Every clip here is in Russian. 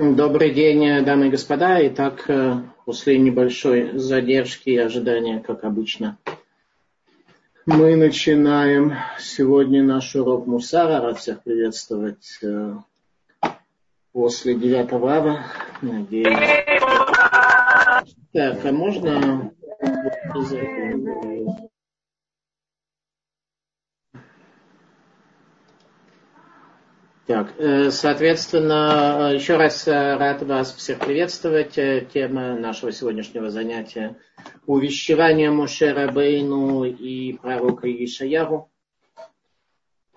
Добрый день, дамы и господа. Итак, э, после небольшой задержки и ожидания, как обычно, мы начинаем сегодня наш урок Мусара. Рад всех приветствовать э, после 9 ава. Надеюсь. Так, а можно Так, э, соответственно, еще раз э, рад вас всех приветствовать. Э, тема нашего сегодняшнего занятия – увещевание Мушера Бейну и пророка Ишаяру.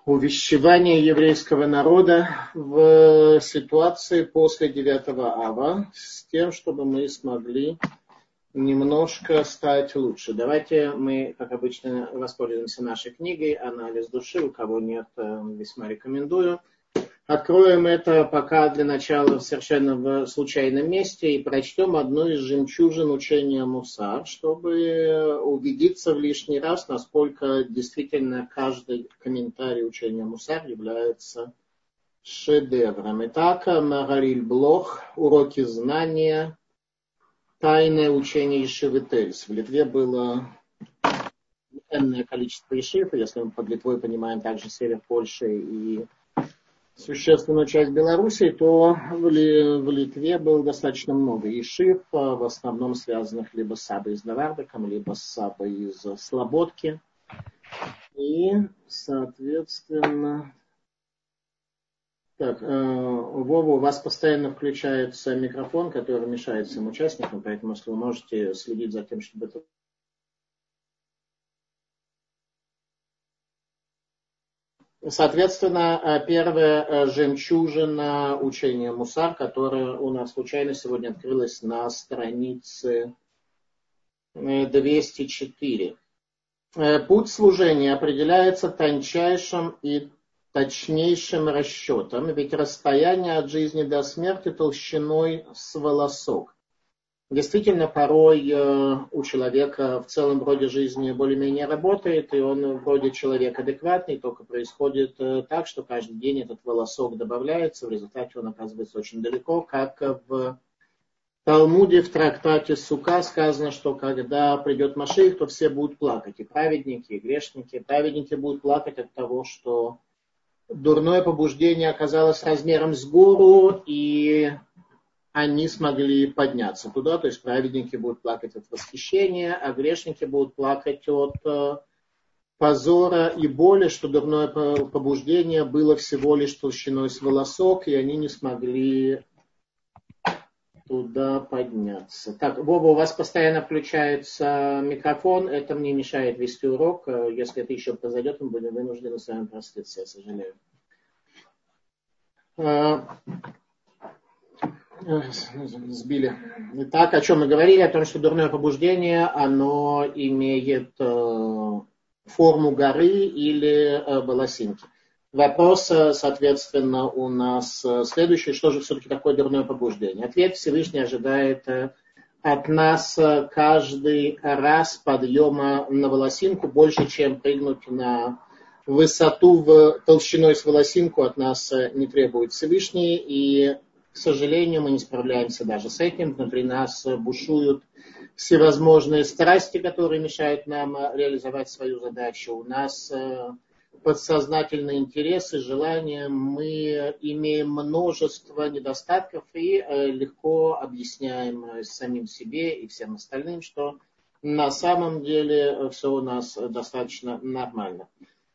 Увещевание еврейского народа в ситуации после 9 ава с тем, чтобы мы смогли немножко стать лучше. Давайте мы, как обычно, воспользуемся нашей книгой «Анализ души». У кого нет, весьма рекомендую – Откроем это пока для начала совершенно в случайном месте и прочтем одну из жемчужин учения Мусар, чтобы убедиться в лишний раз, насколько действительно каждый комментарий учения Мусар является шедевром. Итак, Магариль Блох, уроки знания, тайное учение Ишивительс. В Литве было энное количество ишив, если мы под Литвой понимаем также север Польши и существенную часть Белоруссии, то в, Литве было достаточно много ишив, а, в основном связанных либо с Сабой из Навардаком, либо с Сабой из Слободки. И, соответственно, так, э, Вова, у вас постоянно включается микрофон, который мешает всем участникам, поэтому если вы можете следить за тем, чтобы это Соответственно, э, первая э, жемчужина учения Мусар, которая у нас случайно сегодня открылась на странице 204. Э, путь служения определяется тончайшим и точнейшим расчетом, ведь расстояние от жизни до смерти толщиной с волосок. Действительно, порой э, у человека в целом вроде жизни более-менее работает, и он вроде человек адекватный, только происходит э, так, что каждый день этот волосок добавляется, в результате он оказывается очень далеко, как в Талмуде в трактате Сука сказано, что когда придет Маших, то все будут плакать, и праведники, и грешники. Праведники будут плакать от того, что дурное побуждение оказалось размером с гору, и они смогли подняться туда, то есть праведники будут плакать от восхищения, а грешники будут плакать от э, позора и боли, что дурное побуждение было всего лишь толщиной с волосок, и они не смогли туда подняться. Так, Вова, у вас постоянно включается микрофон, это мне мешает вести урок. Если это еще произойдет, мы будем вынуждены с вами проститься, я сожалею. Э, сбили. Итак, о чем мы говорили? О том, что дурное побуждение, оно имеет э, форму горы или э, волосинки. Вопрос, э, соответственно, у нас следующий. Что же все-таки такое дурное побуждение? Ответ Всевышний ожидает от нас каждый раз подъема на волосинку больше, чем прыгнуть на высоту в толщиной с волосинку от нас не требует Всевышний. И к сожалению, мы не справляемся даже с этим. Внутри нас бушуют всевозможные страсти, которые мешают нам реализовать свою задачу. У нас э, подсознательные интересы, желания. Мы имеем множество недостатков и э, легко объясняем э, самим себе и всем остальным, что на самом деле все у нас достаточно нормально.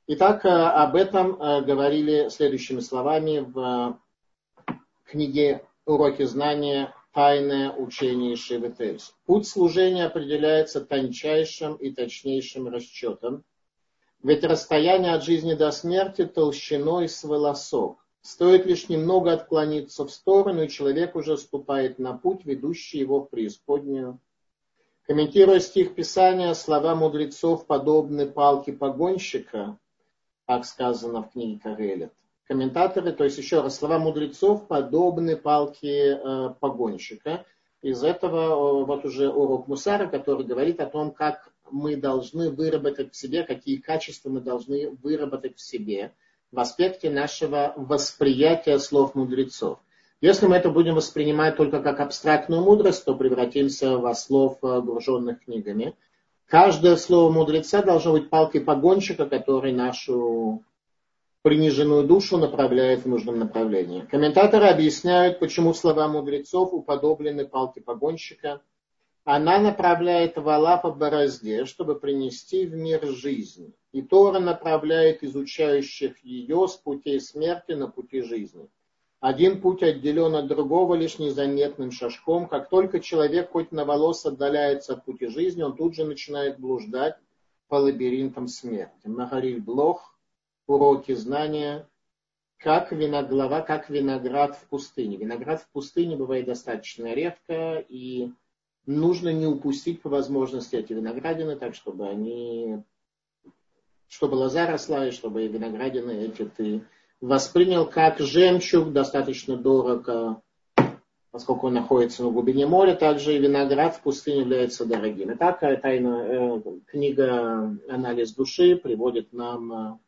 Итак, об этом говорили следующими словами в книге «Уроки знания. Тайное учение Шеветельс». Путь служения определяется тончайшим и точнейшим расчетом, ведь расстояние от жизни до смерти толщиной с волосок. Стоит лишь немного отклониться в сторону, и человек уже ступает на путь, ведущий его в преисподнюю. Комментируя стих Писания, слова мудрецов подобны палке погонщика, как сказано в книге Карелет комментаторы, то есть еще раз, слова мудрецов подобны палке э, погонщика. Из этого э, вот уже урок Мусара, который говорит о том, как мы должны выработать в себе, какие качества мы должны выработать в себе в аспекте нашего восприятия слов мудрецов. Если мы это будем воспринимать только как абстрактную мудрость, то превратимся во слов, э, груженных книгами. Каждое слово мудреца должно быть палкой погонщика, который нашу приниженную душу направляет в нужном направлении. Комментаторы объясняют, почему слова мудрецов уподоблены палке погонщика. Она направляет вала по борозде, чтобы принести в мир жизнь. И Тора направляет изучающих ее с путей смерти на пути жизни. Один путь отделен от другого лишь незаметным шажком. Как только человек хоть на волос отдаляется от пути жизни, он тут же начинает блуждать по лабиринтам смерти. Магариль Блох, уроки знания, как виноглава, как виноград в пустыне. Виноград в пустыне бывает достаточно редко, и нужно не упустить по возможности эти виноградины, так чтобы они, чтобы лоза росла, и чтобы виноградины эти ты воспринял как жемчуг, достаточно дорого, поскольку он находится на глубине моря, также и виноград в пустыне является дорогим. Итак, тайна, э, книга «Анализ души» приводит нам э,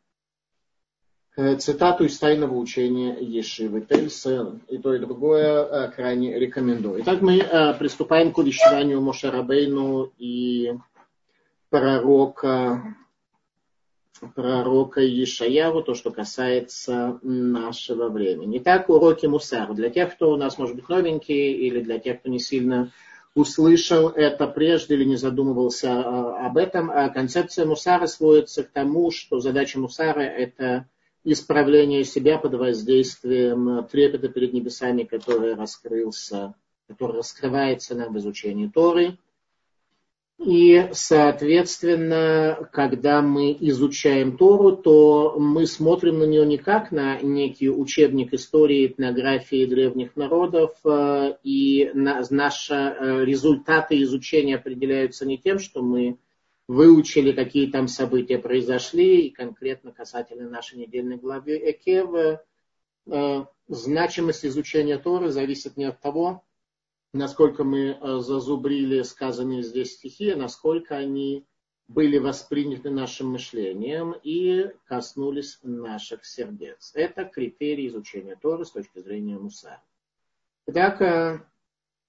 цитату из тайного учения Ешивы Тельса. И то, и другое э, крайне рекомендую. Итак, мы э, приступаем к увещеванию Мошарабейну и пророка пророка Ишаяру, то, что касается нашего времени. Итак, уроки Мусару. Для тех, кто у нас, может быть, новенький, или для тех, кто не сильно услышал это прежде или не задумывался об этом, концепция Мусара сводится к тому, что задача Мусара – это исправление себя под воздействием трепета перед небесами, который раскрылся, который раскрывается нам в изучении Торы – и, соответственно, когда мы изучаем Тору, то мы смотрим на нее не как на некий учебник истории, этнографии древних народов, э, и наши э, результаты изучения определяются не тем, что мы выучили, какие там события произошли, и конкретно касательно нашей недельной главы Экев, э, значимость изучения Торы зависит не от того, насколько мы э, зазубрили сказанные здесь стихи, а насколько они были восприняты нашим мышлением и коснулись наших сердец. Это критерий изучения Торы с точки зрения Муса. Итак, э,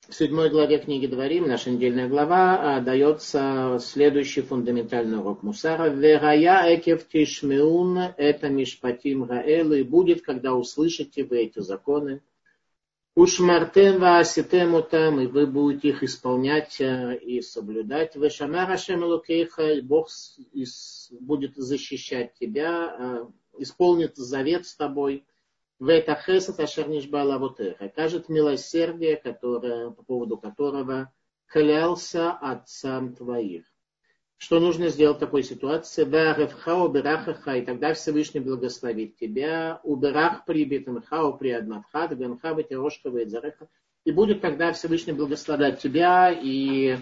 в седьмой главе книги Дворим, наша недельная глава, э, дается следующий фундаментальный урок Мусара. Верая экев тишмеун, это мишпатим раэлы, и будет, когда услышите вы эти законы, Ушмартем вааситем там, и вы будете их исполнять э, и соблюдать. Вешамар Ашем и Бог будет защищать тебя, э, исполнит завет с тобой. В это хесат ашернишба лавотеха. Кажет милосердие, которое, по поводу которого клялся отцам твоих. Что нужно сделать в такой ситуации? И тогда Всевышний благословит тебя. Убирах прибитым хау при адматха, дганха бетирошка вейдзареха. И будет тогда Всевышний благословлять тебя и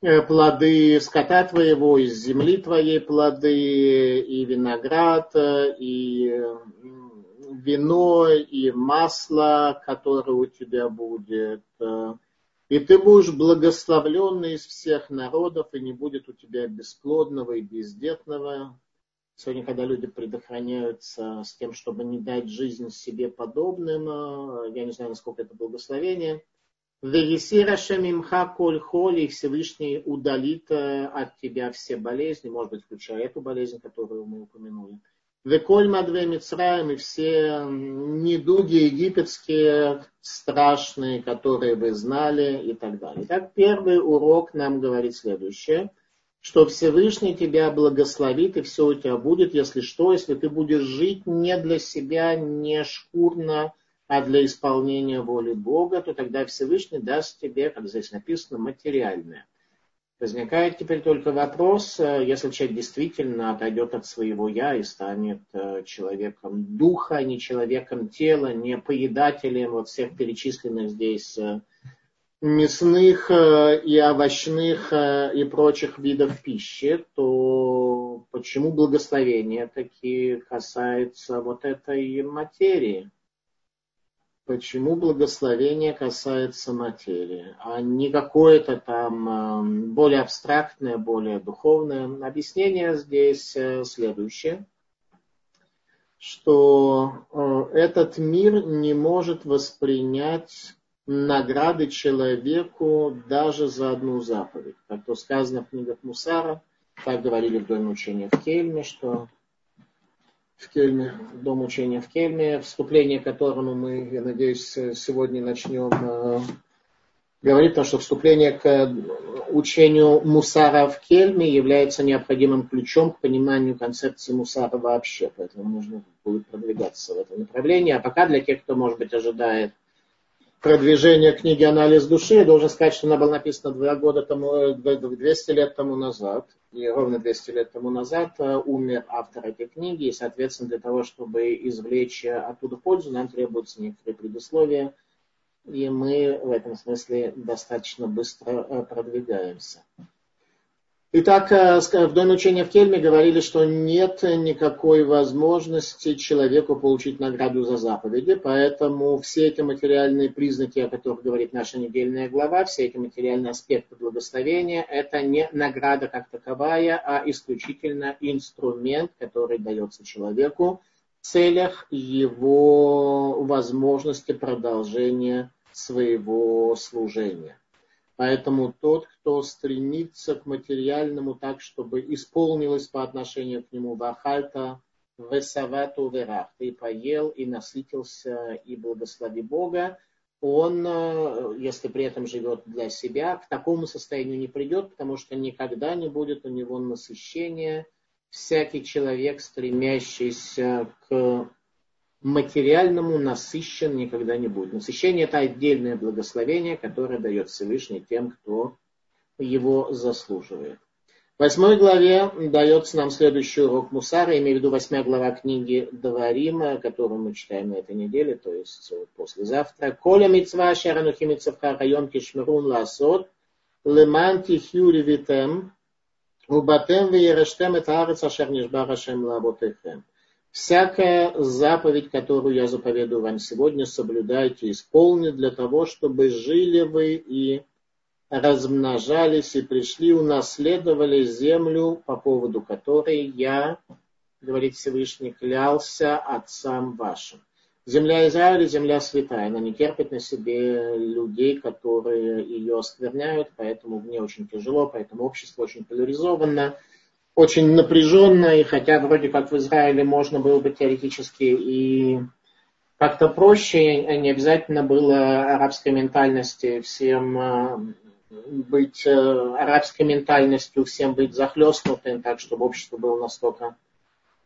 э, плоды скота твоего, из земли твоей плоды, и виноград, и вино, и масло, которое у тебя будет, и ты будешь благословленный из всех народов, и не будет у тебя бесплодного и бездетного. Сегодня, когда люди предохраняются с тем, чтобы не дать жизнь себе подобным, э, я не знаю, насколько это благословение, Вегисираша мимха коль холь, и Всевышний удалит э, от тебя все болезни, может быть, включая эту болезнь, которую мы упомянули. Веколь Мадве Мицраем и все недуги египетские страшные, которые вы знали и так далее. Итак, первый урок нам говорит следующее, что Всевышний тебя благословит и все у тебя будет, если что, если ты будешь жить не для себя, не шкурно, а для исполнения воли Бога, то тогда Всевышний даст тебе, как здесь написано, материальное – Возникает теперь только вопрос, э, если человек действительно отойдет от своего «я» и станет э, человеком духа, не человеком тела, не поедателем вот всех перечисленных здесь э, мясных и овощных и прочих видов пищи, то почему благословение таки касается вот этой материи? Почему благословение касается материи, а не какое-то там эм, более абстрактное, более духовное. Объяснение здесь э, следующее, что э, этот мир не может воспринять награды человеку даже за одну заповедь. Как то сказано в книгах Мусара, так говорили в Доме учения в Кельме, что в Кельме, Дом учения в Кельме, вступление к которому мы, я надеюсь, сегодня начнем э, говорит, то, что вступление к учению Мусара в Кельме является необходимым ключом к пониманию концепции Мусара вообще. Поэтому нужно будет продвигаться в этом направлении. А пока для тех, кто, может быть, ожидает продвижения книги «Анализ души», я должен сказать, что она была написана два года тому, 200 лет тому назад. И ровно 200 лет тому назад э, умер автор этой книги. И, соответственно, для того, чтобы извлечь оттуда пользу, нам требуются некоторые предусловия – и мы в этом смысле достаточно быстро э, продвигаемся. Итак, э, в Доме учения в Кельме говорили, что нет никакой возможности человеку получить награду за заповеди, поэтому все эти материальные признаки, о которых говорит наша недельная глава, все эти материальные аспекты благословения, это не награда как таковая, а исключительно инструмент, который дается человеку в целях его возможности продолжения своего служения. Поэтому тот, кто стремится к материальному так, чтобы исполнилось по отношению к нему вахальта, весавату верах, ты поел и насытился и благослови Бога, он, э, если при этом живет для себя, к такому состоянию не придет, потому что никогда не будет у него насыщения. Всякий человек, стремящийся к материальному насыщен никогда не будет. Насыщение это отдельное благословение, которое дает Всевышний тем, кто его заслуживает. В восьмой главе дается нам следующий урок Мусара, имею в виду восьмая глава книги Даварима, которую мы читаем на этой неделе, то есть послезавтра. Коля митцва шаранухи митцавха район кишмерун ласот, леман тихью ревитем, убатем веерештем это арец ашер нишбар ашем лаботехем. Всякая заповедь, которую я заповедую вам сегодня, соблюдайте, исполните для того, чтобы жили вы и размножались и пришли, унаследовали землю, по поводу которой я, говорит Всевышний, клялся отцам вашим. Земля Израиля, земля святая, она не терпит на себе людей, которые ее оскверняют, поэтому мне очень тяжело, поэтому общество очень поляризовано очень напряженно, и хотя вроде как в Израиле можно было бы теоретически и как-то проще, не обязательно было арабской ментальности всем э, быть э, арабской ментальностью, всем быть захлестнутым, так чтобы общество было настолько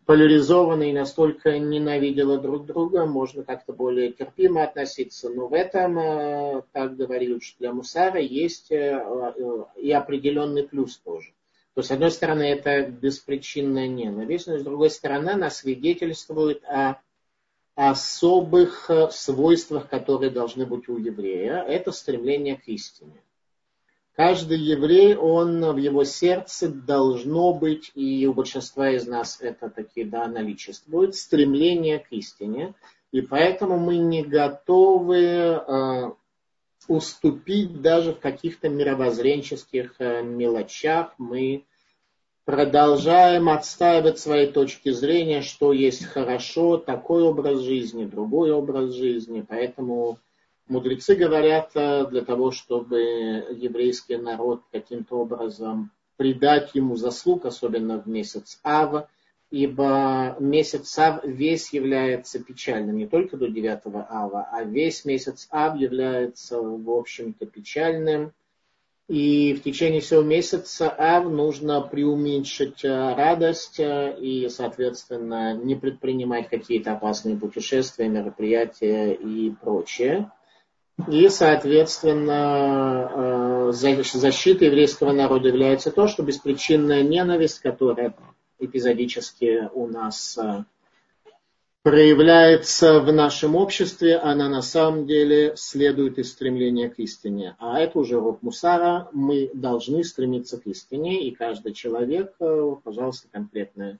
поляризовано и настолько ненавидело друг друга, можно как-то более терпимо относиться. Но в этом, э, как говорили учителя Мусара, есть и определенный плюс тоже. То, с одной стороны, это беспричинная ненависть, но с другой стороны, она свидетельствует о особых э, свойствах, которые должны быть у еврея. Это стремление к истине. Каждый еврей, он в его сердце должно быть, и у большинства из нас это такие, да, наличествует, стремление к истине. И поэтому мы не готовы э, уступить даже в каких-то мировоззренческих э, мелочах. Мы продолжаем отстаивать свои точки зрения, что есть хорошо, такой образ жизни, другой образ жизни. Поэтому мудрецы говорят, э, для того, чтобы еврейский народ каким-то образом придать ему заслуг, особенно в месяц Ава, ибо месяц Ав весь является печальным, не только до 9 Ава, а весь месяц Ав является, в общем-то, печальным. И в течение всего месяца Ав нужно преуменьшить э, радость э, и, соответственно, не предпринимать какие-то опасные путешествия, мероприятия и прочее. И, соответственно, э, защитой еврейского народа является то, что беспричинная ненависть, которая эпизодически у нас э, проявляется в нашем обществе, она на самом деле следует из стремления к истине. А это уже урок Мусара. Мы должны стремиться к истине, и каждый человек, э, пожалуйста, конкретная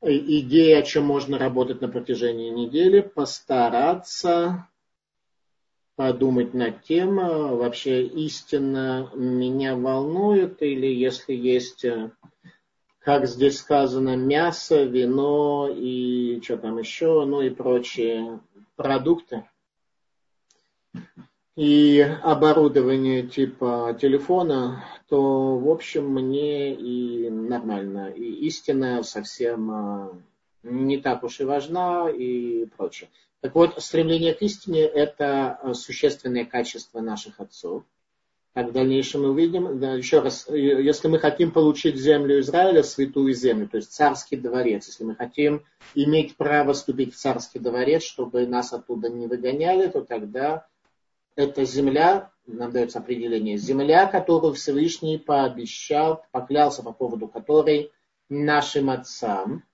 идея, о чем можно работать на протяжении недели, постараться подумать над тем, э, вообще истина меня волнует, или если есть как здесь сказано, мясо, вино и что там еще, ну и прочие продукты и оборудование типа телефона, то, в общем, мне и нормально. И истина совсем а, не так уж и важна и прочее. Так вот, стремление к истине – это существенное качество наших отцов. Как в дальнейшем мы увидим, да, еще раз, если мы хотим получить землю Израиля, святую землю, то есть царский дворец, если мы хотим иметь право вступить в царский дворец, чтобы нас оттуда не выгоняли, то тогда это земля, нам дается определение, земля, которую Всевышний пообещал, поклялся по поводу которой нашим отцам,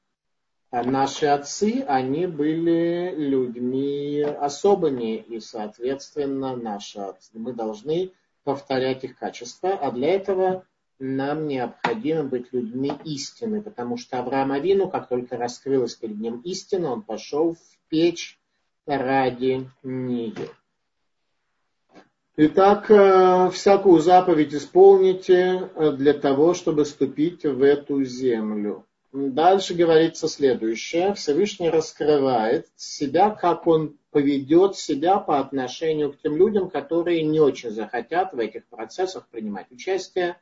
а наши отцы, они были людьми особыми, и, соответственно, наши отцы, мы должны повторять их качества, а для этого нам необходимо быть людьми истины, потому что Авраам Авину, как только раскрылась перед ним истина, он пошел в печь ради нее. Итак, э, всякую заповедь исполните э, для того, чтобы ступить в эту землю. Дальше говорится следующее. Всевышний раскрывает себя, как он поведет себя по отношению к тем людям, которые не очень захотят в этих процессах принимать участие,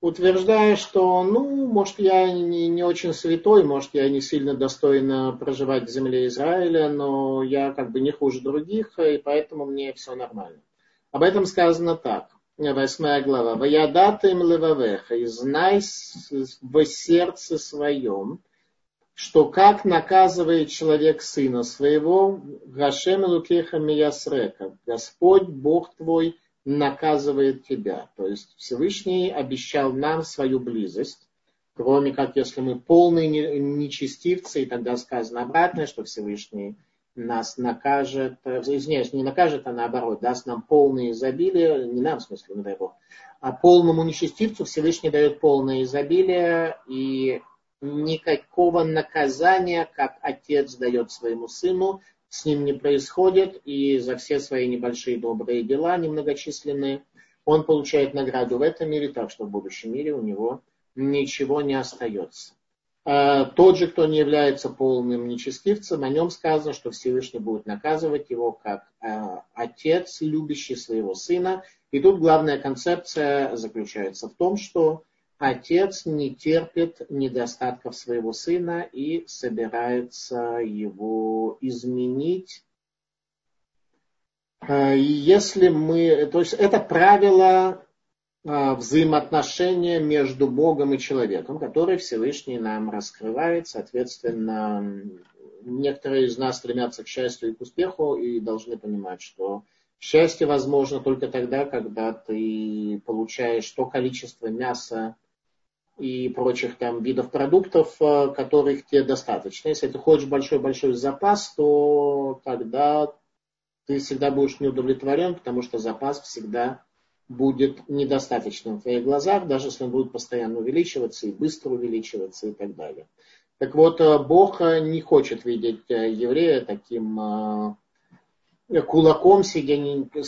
утверждая, что, ну, может, я не, не очень святой, может, я не сильно достойна проживать в земле Израиля, но я как бы не хуже других, и поэтому мне все нормально. Об этом сказано так. Восьмая глава. Ваядатым левавеха. И знай в сердце своем, что как наказывает человек сына своего, Гашем Лукеха Миясрека, Господь Бог твой наказывает тебя. То есть Всевышний обещал нам свою близость, кроме как если мы полные нечестивцы, и тогда сказано обратное, что Всевышний нас накажет, э, извиняюсь, не накажет, а наоборот, даст нам полное изобилие, не нам, в смысле, не дай Бог, а полному нечестивцу Всевышний дает полное изобилие, и никакого наказания, как отец дает своему сыну, с ним не происходит, и за все свои небольшие добрые дела, немногочисленные, он получает награду в этом мире, так что в будущем мире у него ничего не остается. А, тот же, кто не является полным нечестивцем, о нем сказано, что Всевышний будет наказывать его как а, отец, любящий своего сына. И тут главная концепция заключается в том, что отец не терпит недостатков своего сына и собирается его изменить. А, если мы, то есть это правило взаимоотношения между Богом и человеком, которые Всевышний нам раскрывает. Соответственно, некоторые из нас стремятся к счастью и к успеху и должны понимать, что счастье возможно только тогда, когда ты получаешь то количество мяса и прочих там видов продуктов, а, которых тебе достаточно. Если ты хочешь большой-большой запас, то тогда ты всегда будешь неудовлетворен, потому что запас всегда будет недостаточным в твоих глазах, даже если он будет постоянно увеличиваться и быстро увеличиваться и так далее. Так вот, э, Бог э, не хочет видеть э, еврея таким кулаком, сидящим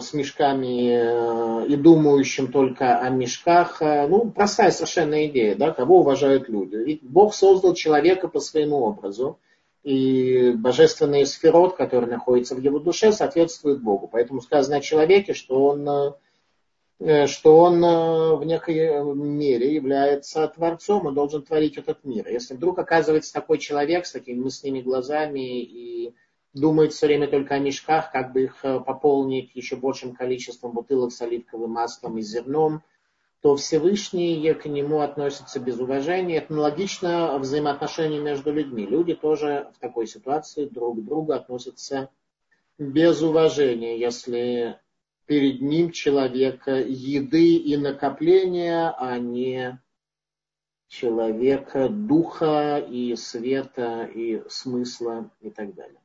с мешками и думающим только о мешках. Ну, простая совершенно идея, да, кого уважают люди. Ведь Бог создал человека по своему образу и божественный сферот, который находится в его душе, соответствует Богу. Поэтому сказано о человеке, что он, э, что он э, в некой мере является творцом и должен творить этот мир. Если вдруг оказывается такой человек с такими мысленными глазами и думает все время только о мешках, как бы их э, пополнить еще большим количеством бутылок с оливковым маслом и зерном – то Всевышний к нему относится без уважения. Это аналогично взаимоотношения между людьми. Люди тоже в такой ситуации друг к другу относятся без уважения, если перед ним человек еды и накопления, а не человека духа и света и смысла и так далее.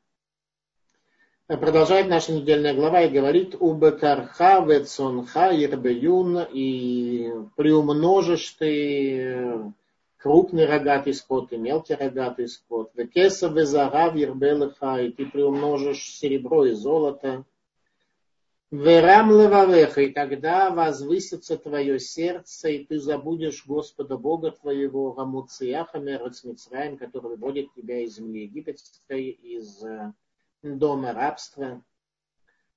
Продолжает наша недельная глава и говорит «Убекарха вецонха ирбеюн» и приумножишь ты крупный рогатый скот и мелкий рогатый скот. «Векеса везарав ирбелеха» и ты приумножишь серебро и золото. Верам левавеха, и тогда возвысится твое сердце, и ты забудешь Господа Бога твоего, Рамуциаха Мерацмицраем, который выводит тебя из земли египетской, из э, дома рабства.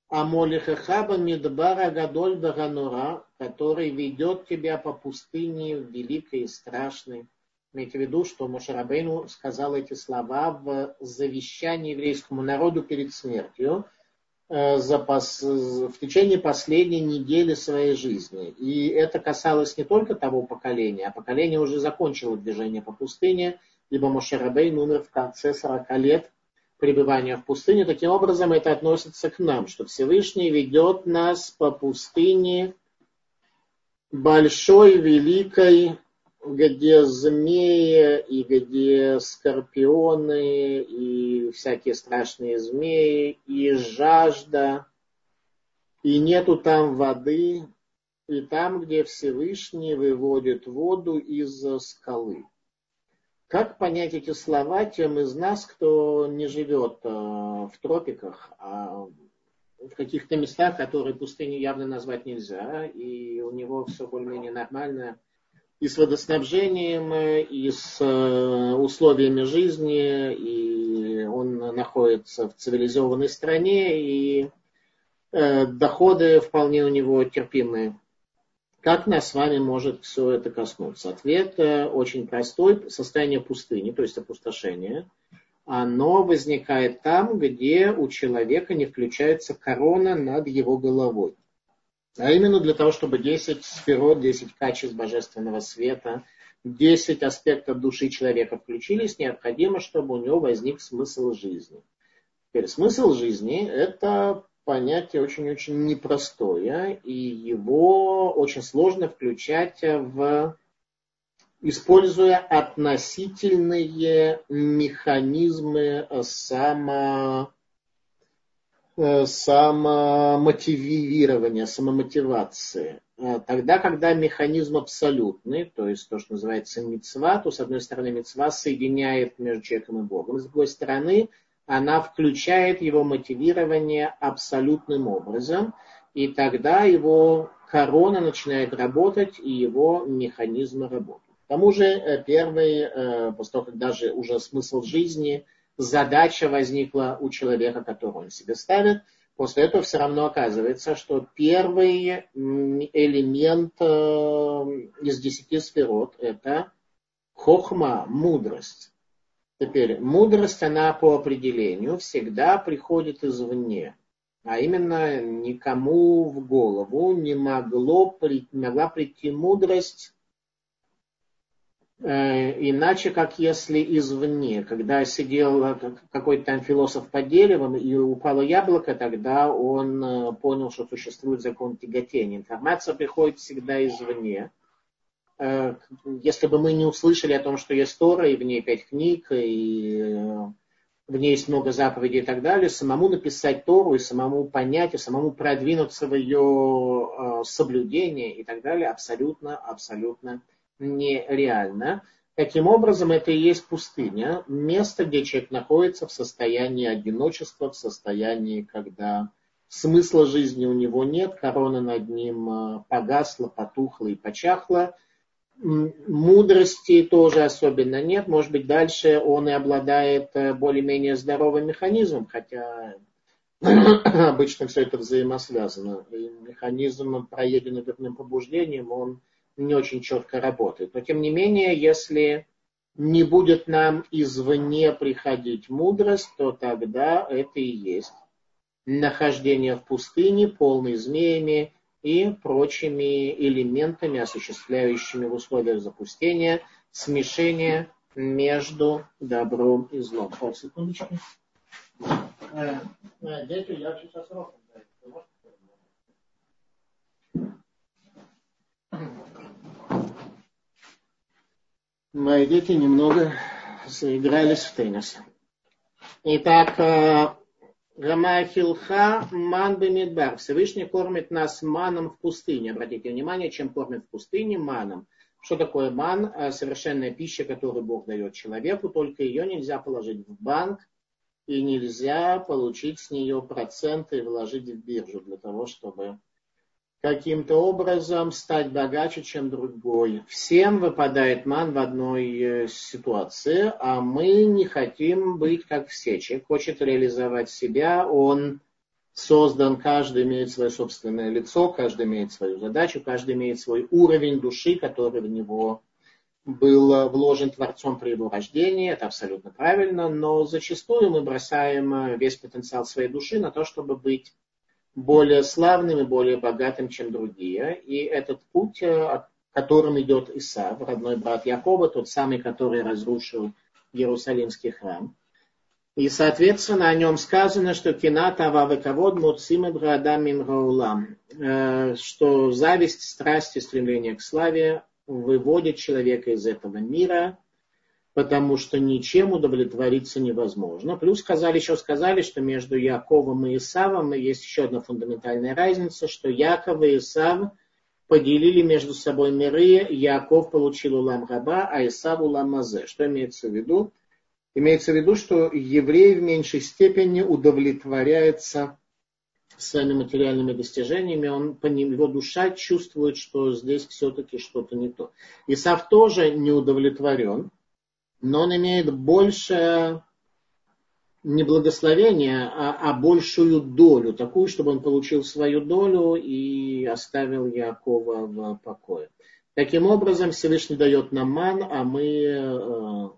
Амолихахаба Мидбара Гадоль Ваганура, который ведет тебя по пустыне великой и страшной. Имейте в виду, что Мошарабейну сказал эти слова в завещании еврейскому народу перед смертью – Э, за пос... в течение последней недели своей жизни. И это касалось не только того поколения, а поколение уже закончило движение по пустыне, либо Мошерабей умер в конце 40 лет пребывания в пустыне. Таким образом, это относится к нам, что Всевышний ведет нас по пустыне большой, великой, где змеи и где скорпионы и всякие страшные змеи и жажда, и нету там воды, и там, где Всевышний выводит воду из скалы. Как понять эти слова тем из нас, кто не живет э, в тропиках, а в каких-то местах, которые пустыней явно назвать нельзя, и у него все более-менее нормально и с водоснабжением, и с э, условиями жизни, и он находится в цивилизованной стране, и э, доходы вполне у него терпимые. Как нас с вами может все это коснуться? Ответ э, очень простой. Состояние пустыни, то есть опустошение, оно возникает там, где у человека не включается корона над его головой. А именно для того, чтобы 10 сферот, 10 качеств божественного света, 10 аспектов души человека включились, необходимо, чтобы у него возник смысл жизни. Теперь смысл жизни – это понятие очень-очень непростое, и его очень сложно включать в используя относительные механизмы само Э, самомотивирования, самомотивации. Э, тогда, когда механизм абсолютный, то есть то, что называется мецва, то с одной стороны мецва соединяет между человеком и Богом, с другой стороны она включает его мотивирование абсолютным образом, и тогда его корона начинает работать, и его механизмы работают. К тому же э, первый, после того, как даже уже смысл жизни – задача возникла у человека, которую он себе ставит. После этого все равно оказывается, что первый элемент э, из десяти сферот – это хохма, мудрость. Теперь, мудрость, она по определению всегда приходит извне. А именно, никому в голову не могло, могла прийти мудрость Э, иначе, как если извне. Когда сидел какой-то там философ под деревом и упало яблоко, тогда он э, понял, что существует закон тяготения. Информация приходит всегда извне. Э, если бы мы не услышали о том, что есть Тора, и в ней пять книг, и в ней есть много заповедей и так далее, самому написать Тору и самому понять, и самому продвинуться в ее соблюдение и так далее абсолютно, абсолютно нереально. Таким образом, это и есть пустыня, место, где человек находится в состоянии одиночества, в состоянии, когда смысла жизни у него нет, корона над ним э, погасла, потухла и почахла, мудрости тоже особенно нет. Может быть, дальше он и обладает э, более-менее здоровым механизмом, хотя обычно все это взаимосвязано. И механизм, проеденный дурным побуждением, он не очень четко работает. Но тем не менее, если не будет нам извне приходить мудрость, то тогда это и есть нахождение в пустыне, полной змеями и прочими элементами, осуществляющими в условиях запустения смешение между добром и злом. Пару секундочку. Э, э, дети, я сейчас роком. мои дети немного заигрались в теннис. Итак, э, Рамахилха ман бемидбар. Всевышний кормит нас маном в пустыне. Обратите внимание, чем кормит в пустыне маном. Что такое ман? Э, совершенная пища, которую Бог дает человеку, только ее нельзя положить в банк и нельзя получить с нее проценты и вложить в биржу для того, чтобы каким-то образом стать богаче, чем другой. Всем выпадает ман в одной э, ситуации, а мы не хотим быть как все. Человек хочет реализовать себя, он создан, каждый имеет свое собственное лицо, каждый имеет свою задачу, каждый имеет свой уровень души, который в него был вложен Творцом при его рождении, это абсолютно правильно, но зачастую мы бросаем э, весь потенциал своей души на то, чтобы быть более славным и более богатым, чем другие. И этот путь, э, которым идет Исав, родной брат Якова, тот самый, который разрушил Иерусалимский храм. И, соответственно, о нем сказано, что кинат ававековод муцим брадамим раулам, э, что зависть, страсть и стремление к славе выводит человека из этого мира, потому что ничем удовлетвориться невозможно. Плюс сказали, еще сказали, что между Яковом и Исавом есть еще одна фундаментальная разница, что Яков и Исав поделили между собой миры, Яков получил улам раба, а Исав улам мазе. Что имеется в виду? Имеется в виду, что еврей в меньшей степени удовлетворяется своими материальными достижениями, он, по ним, его душа чувствует, что здесь все-таки что-то не то. Исав тоже не удовлетворен, но он имеет больше не благословение, а, а большую долю, такую, чтобы он получил свою долю и оставил Якова в покое. Таким образом, Всевышний дает нам ман, а мы э,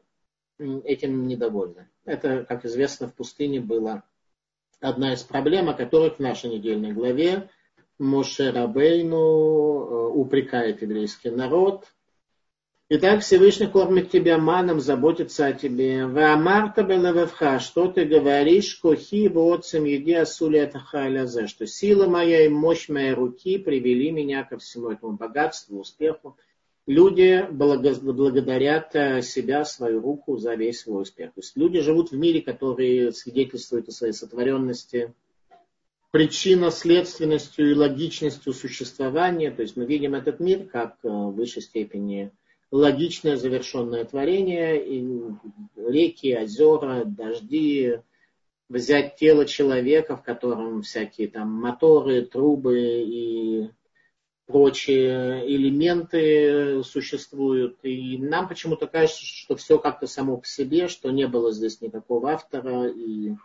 этим недовольны. Это, как известно, в пустыне было одна из проблем, о которых в нашей недельной главе Моше Рабейну э, упрекает еврейский народ. Итак, Всевышний кормит тебя маном, заботится о тебе. Ваамарта белавевха, что ты говоришь, кохи воцем еди асули это что сила моя и мощь моей руки привели меня ко всему этому богатству, успеху люди благодарят э, себя, свою руку за весь свой успех. То есть люди живут в мире, который свидетельствует о своей сотворенности, причинно-следственностью и логичностью существования. То есть мы видим этот мир как э, в высшей степени логичное завершенное творение, и реки, озера, дожди, взять тело человека, в котором всякие там моторы, трубы и прочие элементы существуют. И нам почему-то кажется, что все как-то само по себе, что не было здесь никакого автора. И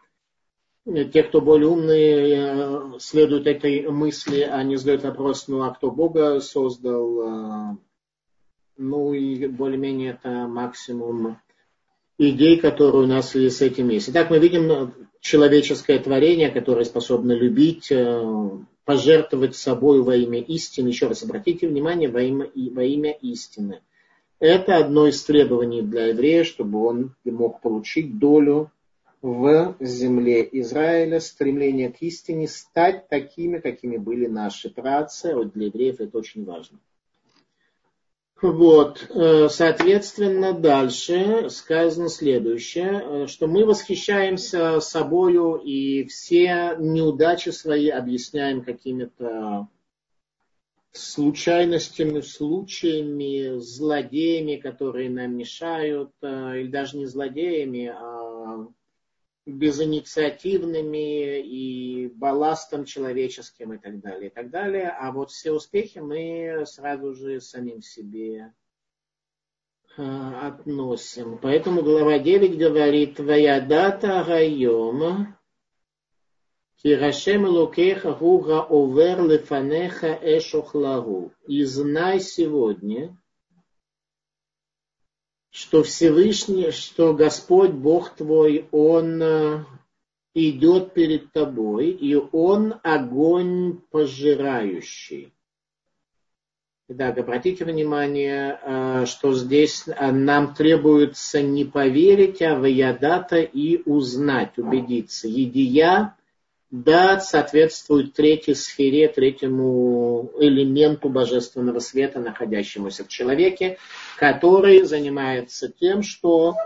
те, кто более умные, следуют этой мысли, они задают вопрос, ну а кто Бога создал? Ну и более-менее это максимум идей, которые у нас с этим есть. Итак, мы видим человеческое творение, которое способно любить, пожертвовать собой во имя истины. Еще раз обратите внимание, во имя, во имя истины. Это одно из требований для еврея, чтобы он мог получить долю в земле Израиля, стремление к истине, стать такими, какими были наши працы. Вот для евреев это очень важно. Вот, э, соответственно, дальше сказано следующее, э, что мы восхищаемся собою и все неудачи свои объясняем какими-то случайностями, случаями, злодеями, которые нам мешают, э, или даже не злодеями, а безинициативными и балластом человеческим и так далее, и так далее. А вот все успехи мы сразу же самим себе э, относим. Поэтому глава 9 говорит «Ваядата райом Кирашем лукеха гуга овер лефанеха эшохлагу». И знай сегодня, что Всевышний, что Господь Бог твой, Он э, идет перед тобой, и Он огонь пожирающий. Так, обратите внимание, э, что здесь э, нам требуется не поверить, а воядата и узнать, убедиться. Едия да соответствует третьей сфере, третьему элементу божественного света, находящемуся в человеке, который занимается тем, что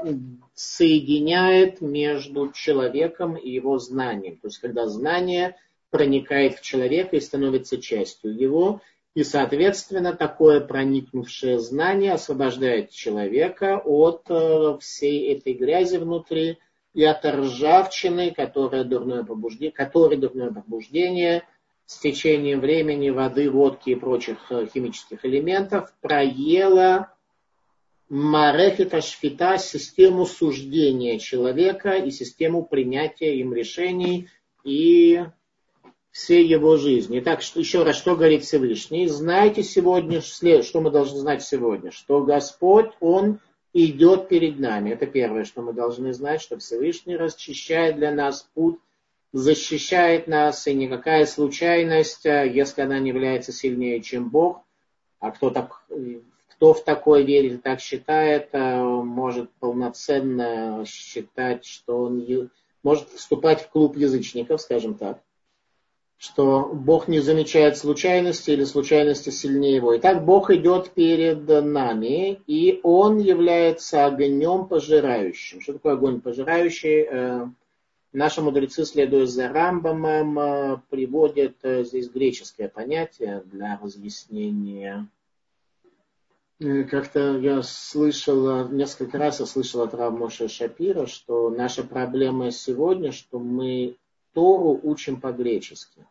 соединяет между человеком и его знанием. То есть, когда знание проникает в человека и становится частью его, и, соответственно, такое проникнувшее знание освобождает человека от э, всей этой грязи внутри, и от ржавчины, которая дурное побуждение, которое дурное побуждение с течением времени, воды, водки и прочих э, химических элементов проела Марехета Шфита, систему суждения человека и систему принятия им решений и всей его жизни. Итак, еще раз, что говорит Всевышний? Знаете сегодня, что мы должны знать сегодня? Что Господь, Он идет перед нами. Это первое, что мы должны знать, что Всевышний расчищает для нас путь, защищает нас, и никакая случайность, а если она не является сильнее, чем Бог, а кто, так, кто в такое верит и так считает, а, может полноценно считать, что он может вступать в клуб язычников, скажем так что Бог не замечает случайности или случайности сильнее его. Итак, Бог идет перед нами, и Он является огнем пожирающим. Что такое огонь пожирающий? Э, наши мудрецы, следуя за Рамбамом, э, приводят э, здесь греческое понятие для разъяснения. Как-то я слышал, несколько раз я слышал от Рамоша Шапира, что наша проблема сегодня, что мы Тору учим по-гречески.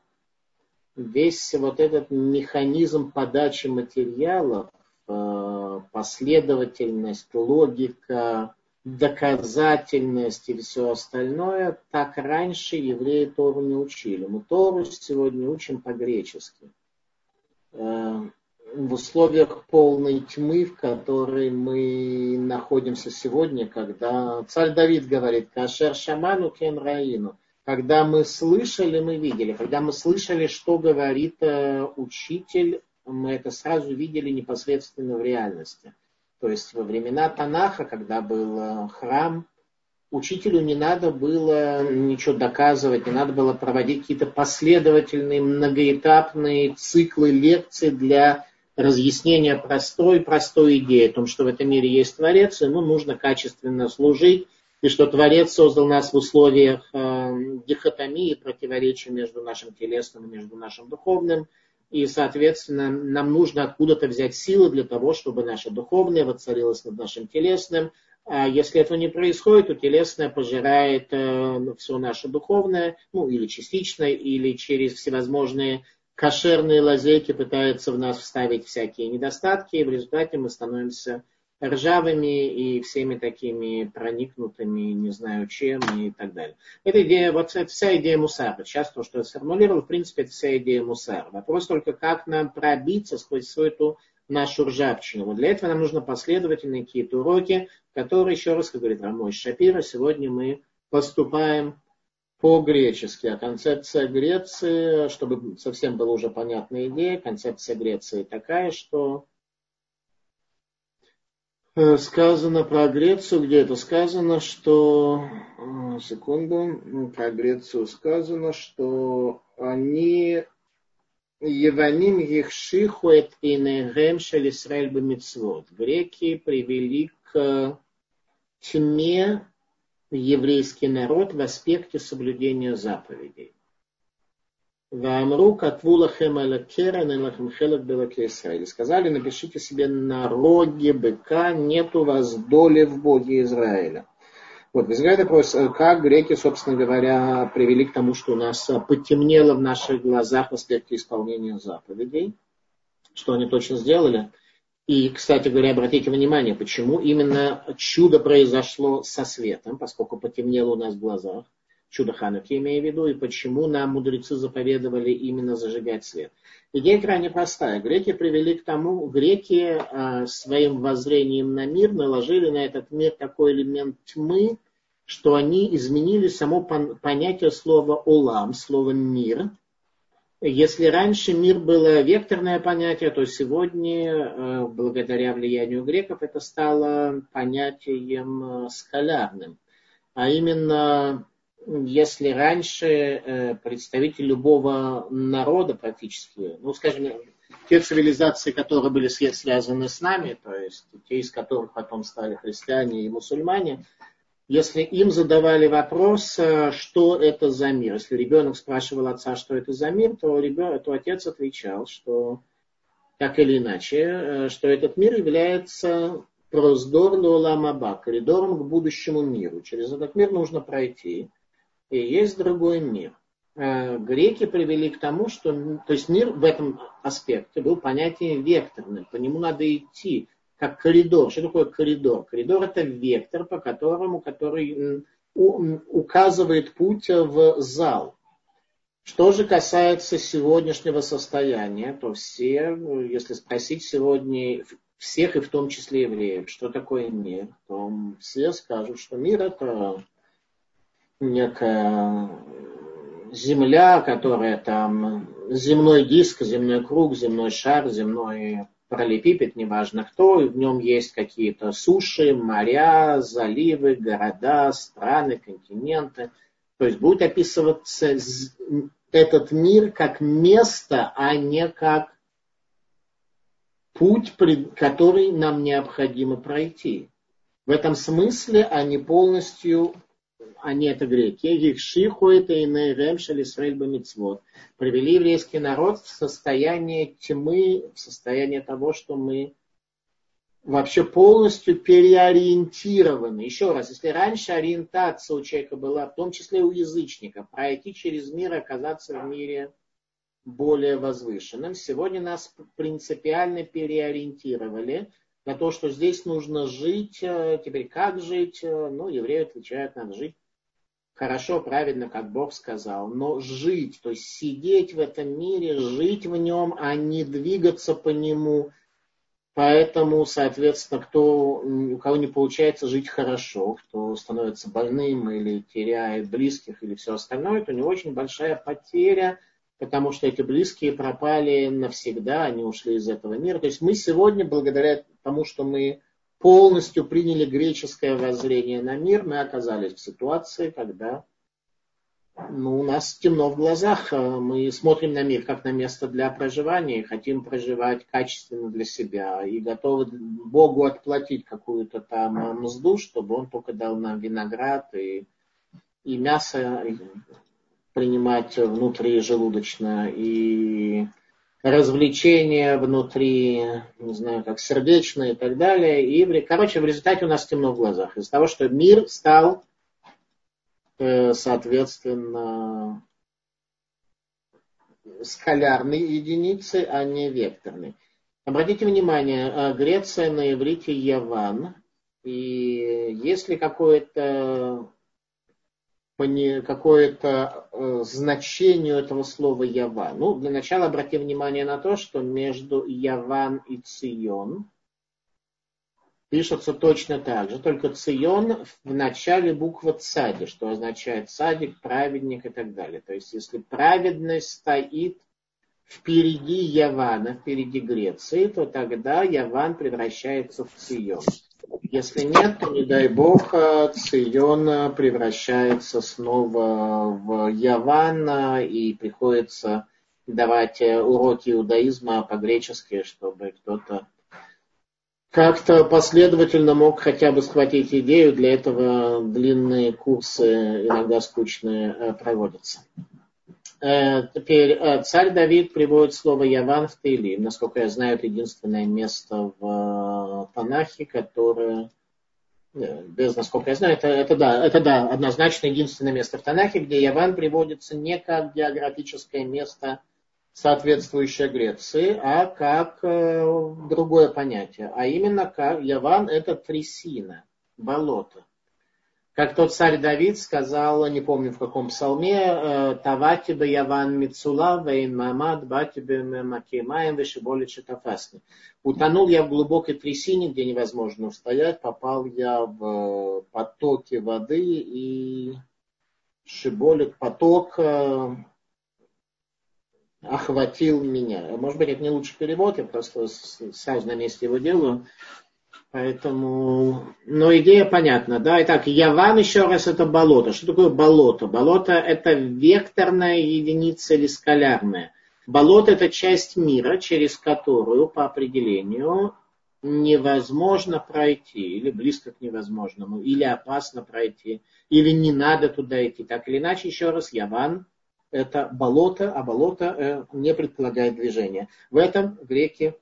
Весь вот этот механизм подачи материалов, э, последовательность, логика, доказательность и все остальное, так раньше евреи Тору не учили. Мы Тору сегодня учим по-гречески. Э, в условиях полной тьмы, в которой мы находимся сегодня, когда царь Давид говорит, «Кашер шаману кен раину», когда мы слышали, мы видели. Когда мы слышали, что говорит э, учитель, мы это сразу видели непосредственно в реальности. То есть во времена Танаха, когда был э, храм, учителю не надо было ничего доказывать, не надо было проводить какие-то последовательные многоэтапные циклы лекций для разъяснения простой, простой идеи о том, что в этом мире есть Творец, ему нужно качественно служить, и что Творец создал нас в условиях э, дихотомии, противоречия между нашим телесным и между нашим духовным. И, соответственно, нам нужно откуда-то взять силы для того, чтобы наше духовное воцарилось над нашим телесным. А если этого не происходит, то телесное пожирает э, все наше духовное, ну или частично, или через всевозможные кошерные лазейки пытается в нас вставить всякие недостатки, и в результате мы становимся ржавыми и всеми такими проникнутыми, не знаю чем и так далее. Это идея, вот это вся идея мусара. Сейчас то, что я сформулировал, в принципе, это вся идея мусара. Вопрос только, как нам пробиться сквозь всю эту нашу ржавчину. Вот для этого нам нужно последовательные какие-то уроки, которые, еще раз, как говорит Рамой Шапира, сегодня мы поступаем по-гречески. А концепция Греции, чтобы совсем была уже понятная идея, концепция Греции такая, что сказано про Грецию, где это сказано, что, э, секунду, про Грецию сказано, что они Еваним Ехшиху эт инегем шель Исраэль бемитцвот. Греки привели к тьме еврейский народ в аспекте соблюдения заповедей. Вамру катвулахем алакеран и хелек белаке Сказали, напишите себе на роге быка, нет у вас доли в Боге Израиля. Вот, возникает вопрос, как греки, собственно говоря, привели к тому, что у нас потемнело в наших глазах в аспекте исполнения заповедей. Что они точно сделали? И, кстати говоря, обратите внимание, почему именно чудо произошло со светом, поскольку потемнело у нас в глазах чудо Хануки, имею в виду, и почему нам мудрецы заповедовали именно зажигать свет. Идея крайне простая. Греки привели к тому, греки э, своим воззрением на мир наложили на этот мир такой элемент тьмы, что они изменили само понятие слова «олам», слова «мир». Если раньше мир было векторное понятие, то сегодня, э, благодаря влиянию греков, это стало понятием э, скалярным. А именно если раньше э, представители любого народа практически, ну, скажем, те цивилизации, которые были связаны с нами, то есть те, из которых потом стали христиане и мусульмане, если им задавали вопрос, э, что это за мир, если ребенок спрашивал отца, что это за мир, то, ребенок, то отец отвечал, что так или иначе, э, что этот мир является проздор ламаба, коридором к будущему миру. Через этот мир нужно пройти. И есть другой мир. Э, греки привели к тому, что то есть мир в этом аспекте был понятие векторное. По нему надо идти, как коридор. Что такое коридор? Коридор это вектор, по которому, который указывает путь в зал. Что же касается сегодняшнего состояния, то все, если спросить сегодня всех, и в том числе евреев, что такое мир, то все скажут, что мир это некая земля, которая там земной диск, земной круг, земной шар, земной параллелепипед, неважно кто, и в нем есть какие-то суши, моря, заливы, города, страны, континенты. То есть будет описываться этот мир как место, а не как путь, который нам необходимо пройти. В этом смысле они полностью, они это греки, их шиху это и нейремшали мицвод, привели еврейский народ в состояние тьмы, в состояние того, что мы вообще полностью переориентированы. Еще раз, если раньше ориентация у человека была, в том числе у язычника, пройти через мир, оказаться в мире более возвышенным. Сегодня нас принципиально переориентировали на то, что здесь нужно жить. Э, теперь как жить? Э, ну, евреи отвечают, надо жить хорошо, правильно, как Бог сказал. Но жить, то есть сидеть в этом мире, жить в нем, а не двигаться по нему. Поэтому, соответственно, кто, у кого не получается жить хорошо, кто становится больным или теряет близких или все остальное, то у него очень большая потеря – потому что эти близкие пропали навсегда, они ушли из этого мира. То есть мы сегодня, благодаря тому, что мы полностью приняли греческое воззрение на мир, мы оказались в ситуации, когда ну, у нас темно в глазах, мы смотрим на мир как на место для проживания, хотим проживать качественно для себя и готовы Богу отплатить какую-то там мзду, чтобы он только дал нам виноград и, и мясо, принимать внутри желудочно. И развлечения внутри, не знаю, как сердечные и так далее. И, короче, в результате у нас темно в глазах. Из-за того, что мир стал, э, соответственно, скалярной единицей, а не векторной. Обратите внимание, э, Греция на иврите Яван. И если какое-то какое-то э, значение этого слова Яван. Ну, для начала обратим внимание на то, что между Яван и Цион пишется точно так же, только Цион в начале буква Цади, что означает садик, праведник и так далее. То есть, если праведность стоит впереди Явана, впереди Греции, то тогда Яван превращается в Цион. Если нет, то, не дай бог, Цион превращается снова в Яван, и приходится давать уроки иудаизма по-гречески, чтобы кто-то как-то последовательно мог хотя бы схватить идею. Для этого длинные курсы, иногда скучные, проводятся. Э, теперь э, царь Давид приводит слово Яван в Тейли. Насколько я знаю, это единственное место в э, Танахе, которое, без насколько я знаю, это, это, да, это да, однозначно единственное место в Танахе, где Яван приводится не как географическое место, соответствующее Греции, а как другое понятие. А именно как Яван это трясина, болото. Как тот царь Давид сказал, не помню в каком псалме, э, «Тавати бы яван мицула, вейн мамад, бати бы макимаем, вешиболи читафасни». Утонул я в глубокой трясине, где невозможно устоять, попал я в потоки воды и шиболит поток э, охватил меня. Может быть, это не лучший перевод, я просто сразу на месте его делаю. Поэтому, но идея понятна, да. Итак, Яван еще раз это болото. Что такое болото? Болото это векторная единица или скалярная. Болото это часть мира, через которую по определению невозможно пройти, или близко к невозможному, или опасно пройти, или не надо туда идти. Так или иначе, еще раз, Яван это болото, а болото э, не предполагает движения. В этом греки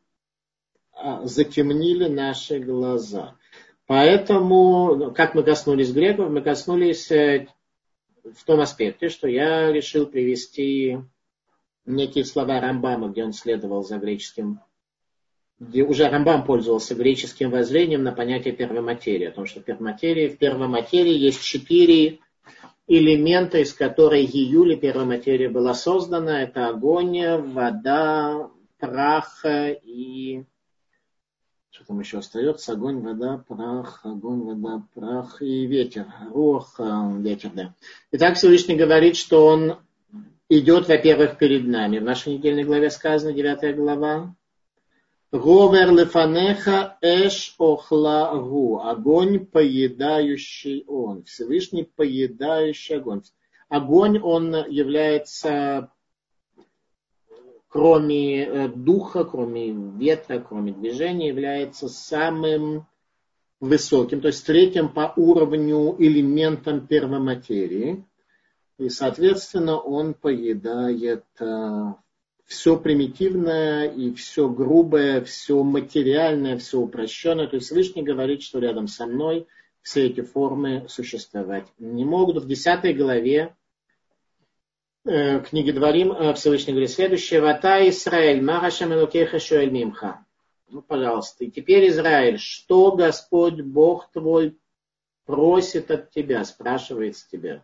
затемнили наши глаза. Поэтому, как мы коснулись греков, мы коснулись э, в том аспекте, что я решил привести некие слова Рамбама, где он следовал за греческим, где уже Рамбам пользовался греческим воззрением на понятие первоматерии, о том, что в первоматерии, в первоматерии есть четыре элемента, из которых июля первоматерия была создана. Это огонь, вода, прах и... Что там еще остается? Огонь, вода, прах, огонь, вода, прах и ветер. Рух, э, ветер, да. Итак, Всевышний говорит, что он идет, во-первых, перед нами. В нашей недельной главе сказано, 9 глава. Ровер лефанеха эш охлагу. Огонь, поедающий он. Всевышний поедающий огонь. Огонь, он является, кроме э, духа, кроме ветра, кроме движения, является самым высоким, то есть третьим по уровню элементом первоматерии. И, соответственно, он поедает э, все примитивное и все грубое, все материальное, все упрощенное. То есть Всевышний говорит, что рядом со мной все эти формы существовать не могут. В 10 главе э, книги Дворим э, Всевышний говорит следующее. Вата Исраэль, Марашам Элукеха Шуэль Мимха. Ну, пожалуйста. И теперь, Израиль, что Господь Бог твой просит от тебя, спрашивает с тебя?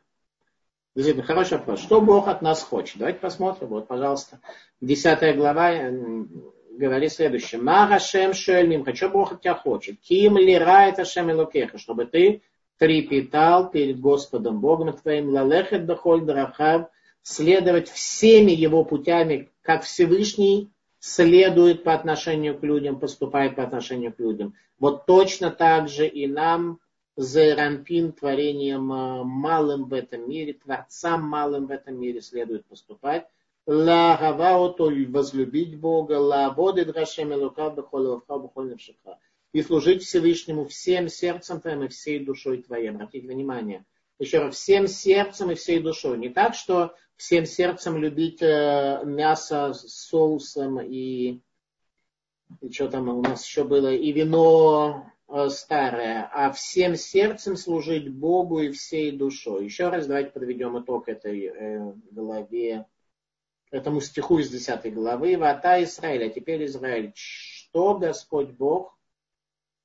Действительно, хороший вопрос. Что Бог от нас хочет? Давайте посмотрим. Вот, пожалуйста. Десятая глава э, говорит следующее. Мара Шем Шуэльмим. Что Бог от тебя хочет? Ким лира это Шем Элокеха. Чтобы ты трепетал перед Господом Богом твоим. Лалехет бахоль драхав. Следовать всеми его путями, как Всевышний следует по отношению к людям, поступает по отношению к людям. Вот точно так же и нам Зеранпин, творением э, малым в этом мире, творцам малым в этом мире следует поступать. Ла гаваоту возлюбить Бога, ла бхолевха бхольневшиха. И служить Всевышнему всем сердцем твоим и всей душой твоей. Обратите внимание. Еще раз, всем сердцем и всей душой. Не так, что всем сердцем любить э, мясо с соусом и, и что там у нас еще было, и вино Э, старое, а всем сердцем служить Богу и всей душой. Еще раз давайте подведем итог этой э, главе, этому стиху из 10 главы. Вата Израиль, а теперь Израиль, что Господь Бог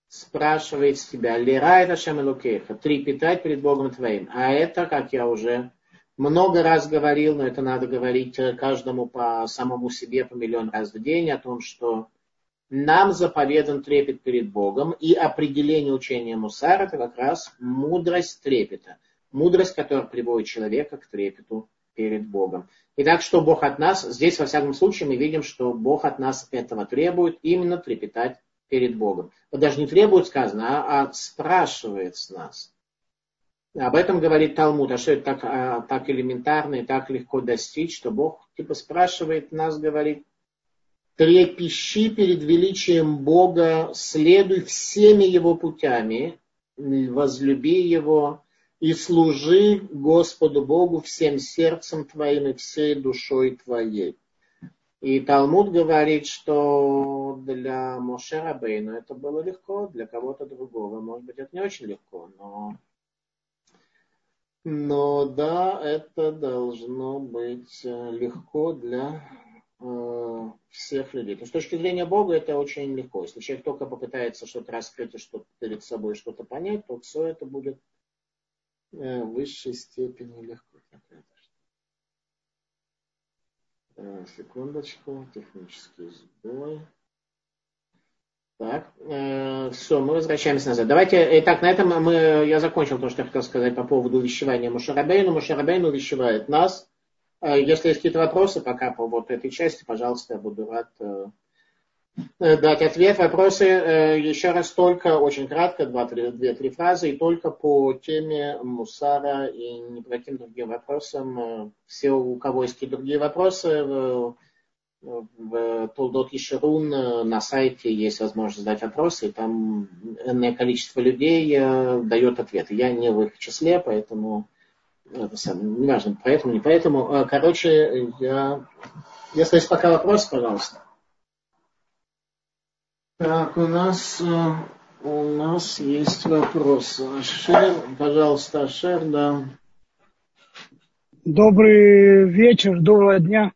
спрашивает с тебя, лирай Рашем Элукеха, трепетать перед Богом твоим. А это, как я уже много раз говорил, но это надо говорить каждому по самому себе по миллион раз в день, о том, что нам заповедан трепет перед Богом, и определение учения Мусар это как раз мудрость трепета. Мудрость, которая приводит человека к трепету перед Богом. Итак, что Бог от нас? Здесь, во всяком случае, мы видим, что Бог от нас этого требует, именно трепетать перед Богом. Вот даже не требует сказано, а, а спрашивает с нас. Об этом говорит Талмуд. А что это так, а, так элементарно и так легко достичь, что Бог типа спрашивает нас, говорит, трепещи перед величием Бога, следуй всеми его путями, возлюби его и служи Господу Богу всем сердцем твоим и всей душой твоей. И Талмуд говорит, что для Моше Рабейну это было легко, для кого-то другого, может быть, это не очень легко, но, но да, это должно быть легко для Э, всех людей. То есть, с точки зрения Бога это очень легко. Если человек только попытается что-то раскрыть и что-то перед собой что-то понять, то все это будет э, в высшей степени легко. Э, секундочку, технический сбой. Так, э, все, мы возвращаемся назад. Давайте, итак, на этом мы, я закончил то, что я хотел сказать по поводу увещевания Мушарабейну. Мушарабейну увещевает нас а если есть какие-то вопросы пока по вот этой части, пожалуйста, я буду рад э, э, дать ответ. Вопросы э, еще раз только, очень кратко, две-три фразы, и только по теме Мусара и ни по каким другим вопросам. Все, у кого есть какие-то другие вопросы, в Толдот и Ширун на сайте есть возможность задать вопросы, и там энное количество людей дает ответы. Я не в их числе, поэтому это самое, неважно, поэтому, не поэтому. Короче, я... Если есть пока вопрос, пожалуйста. Так, у нас... Э, У нас есть вопрос. Ашер, пожалуйста, Ашер, да. Добрый вечер, доброго дня.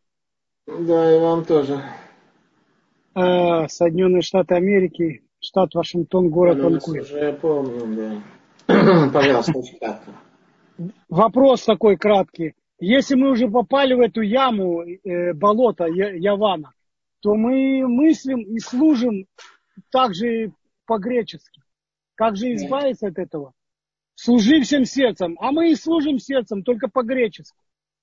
Да, и вам тоже. Э, Соединенные Штаты Америки, штат Вашингтон, город Ванкувер. Уже помню, да. Пожалуйста, очень кратко. Вопрос такой краткий. Если мы уже попали в эту яму, э, болото Я- Явана, то мы мыслим и служим также по-гречески. Как же избавиться от этого? Служи всем сердцем. А мы и служим сердцем, только по-гречески.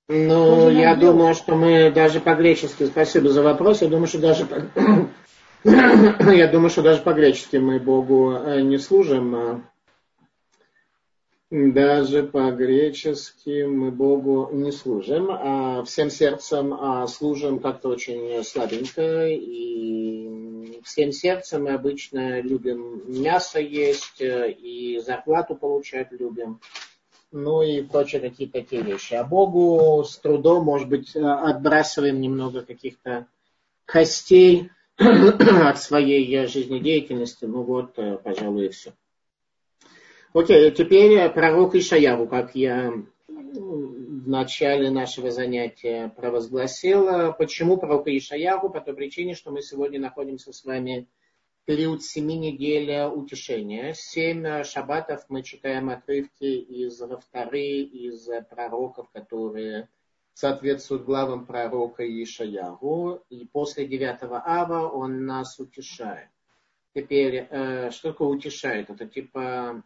Ну, же я делать? думаю, что мы даже по-гречески, спасибо за вопрос, я думаю, что даже по... я думаю, что даже по-гречески мы Богу э, не служим. а Даже по-гречески мы Богу не служим, а всем сердцем а служим как-то очень слабенько, и всем сердцем мы обычно любим мясо есть, э, и зарплату получать любим ну и прочие какие-то такие вещи. А Богу с трудом, может быть, э, отбрасываем немного каких-то костей от своей э, жизнедеятельности. Ну вот, э, пожалуй, и все. Окей, теперь пророк Ишаяву, как я в начале нашего занятия провозгласил. Э, Почему пророк Ишаяву? По той причине, что мы сегодня находимся с вами период семи недель утешения. Семь э, шаббатов мы читаем отрывки из Рафтары, из э, пророков, которые соответствуют главам пророка Ишаягу. И после девятого ава он нас утешает. Теперь, э, что такое утешает? Это типа,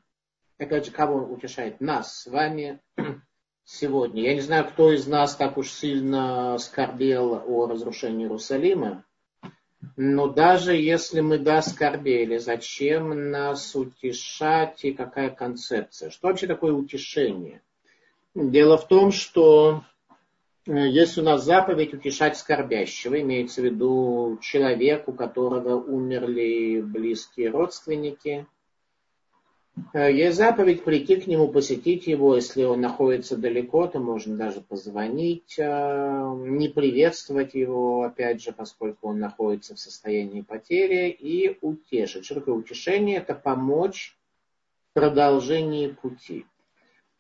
опять же, кого он утешает? Нас с вами сегодня. Я не знаю, кто из нас так уж сильно скорбел о разрушении Иерусалима. Но даже если мы да скорбели, зачем нас утешать и какая концепция? Что вообще такое утешение? Дело в том, что э, есть у нас заповедь утешать скорбящего, имеется в виду человек, у которого умерли близкие родственники. Э, Есть заповедь прийти к нему, посетить его, если он находится далеко, то можно даже позвонить, э, не приветствовать его, опять же, поскольку он находится в состоянии потери, и утешить. Что такое утешение? Это помочь в продолжении пути.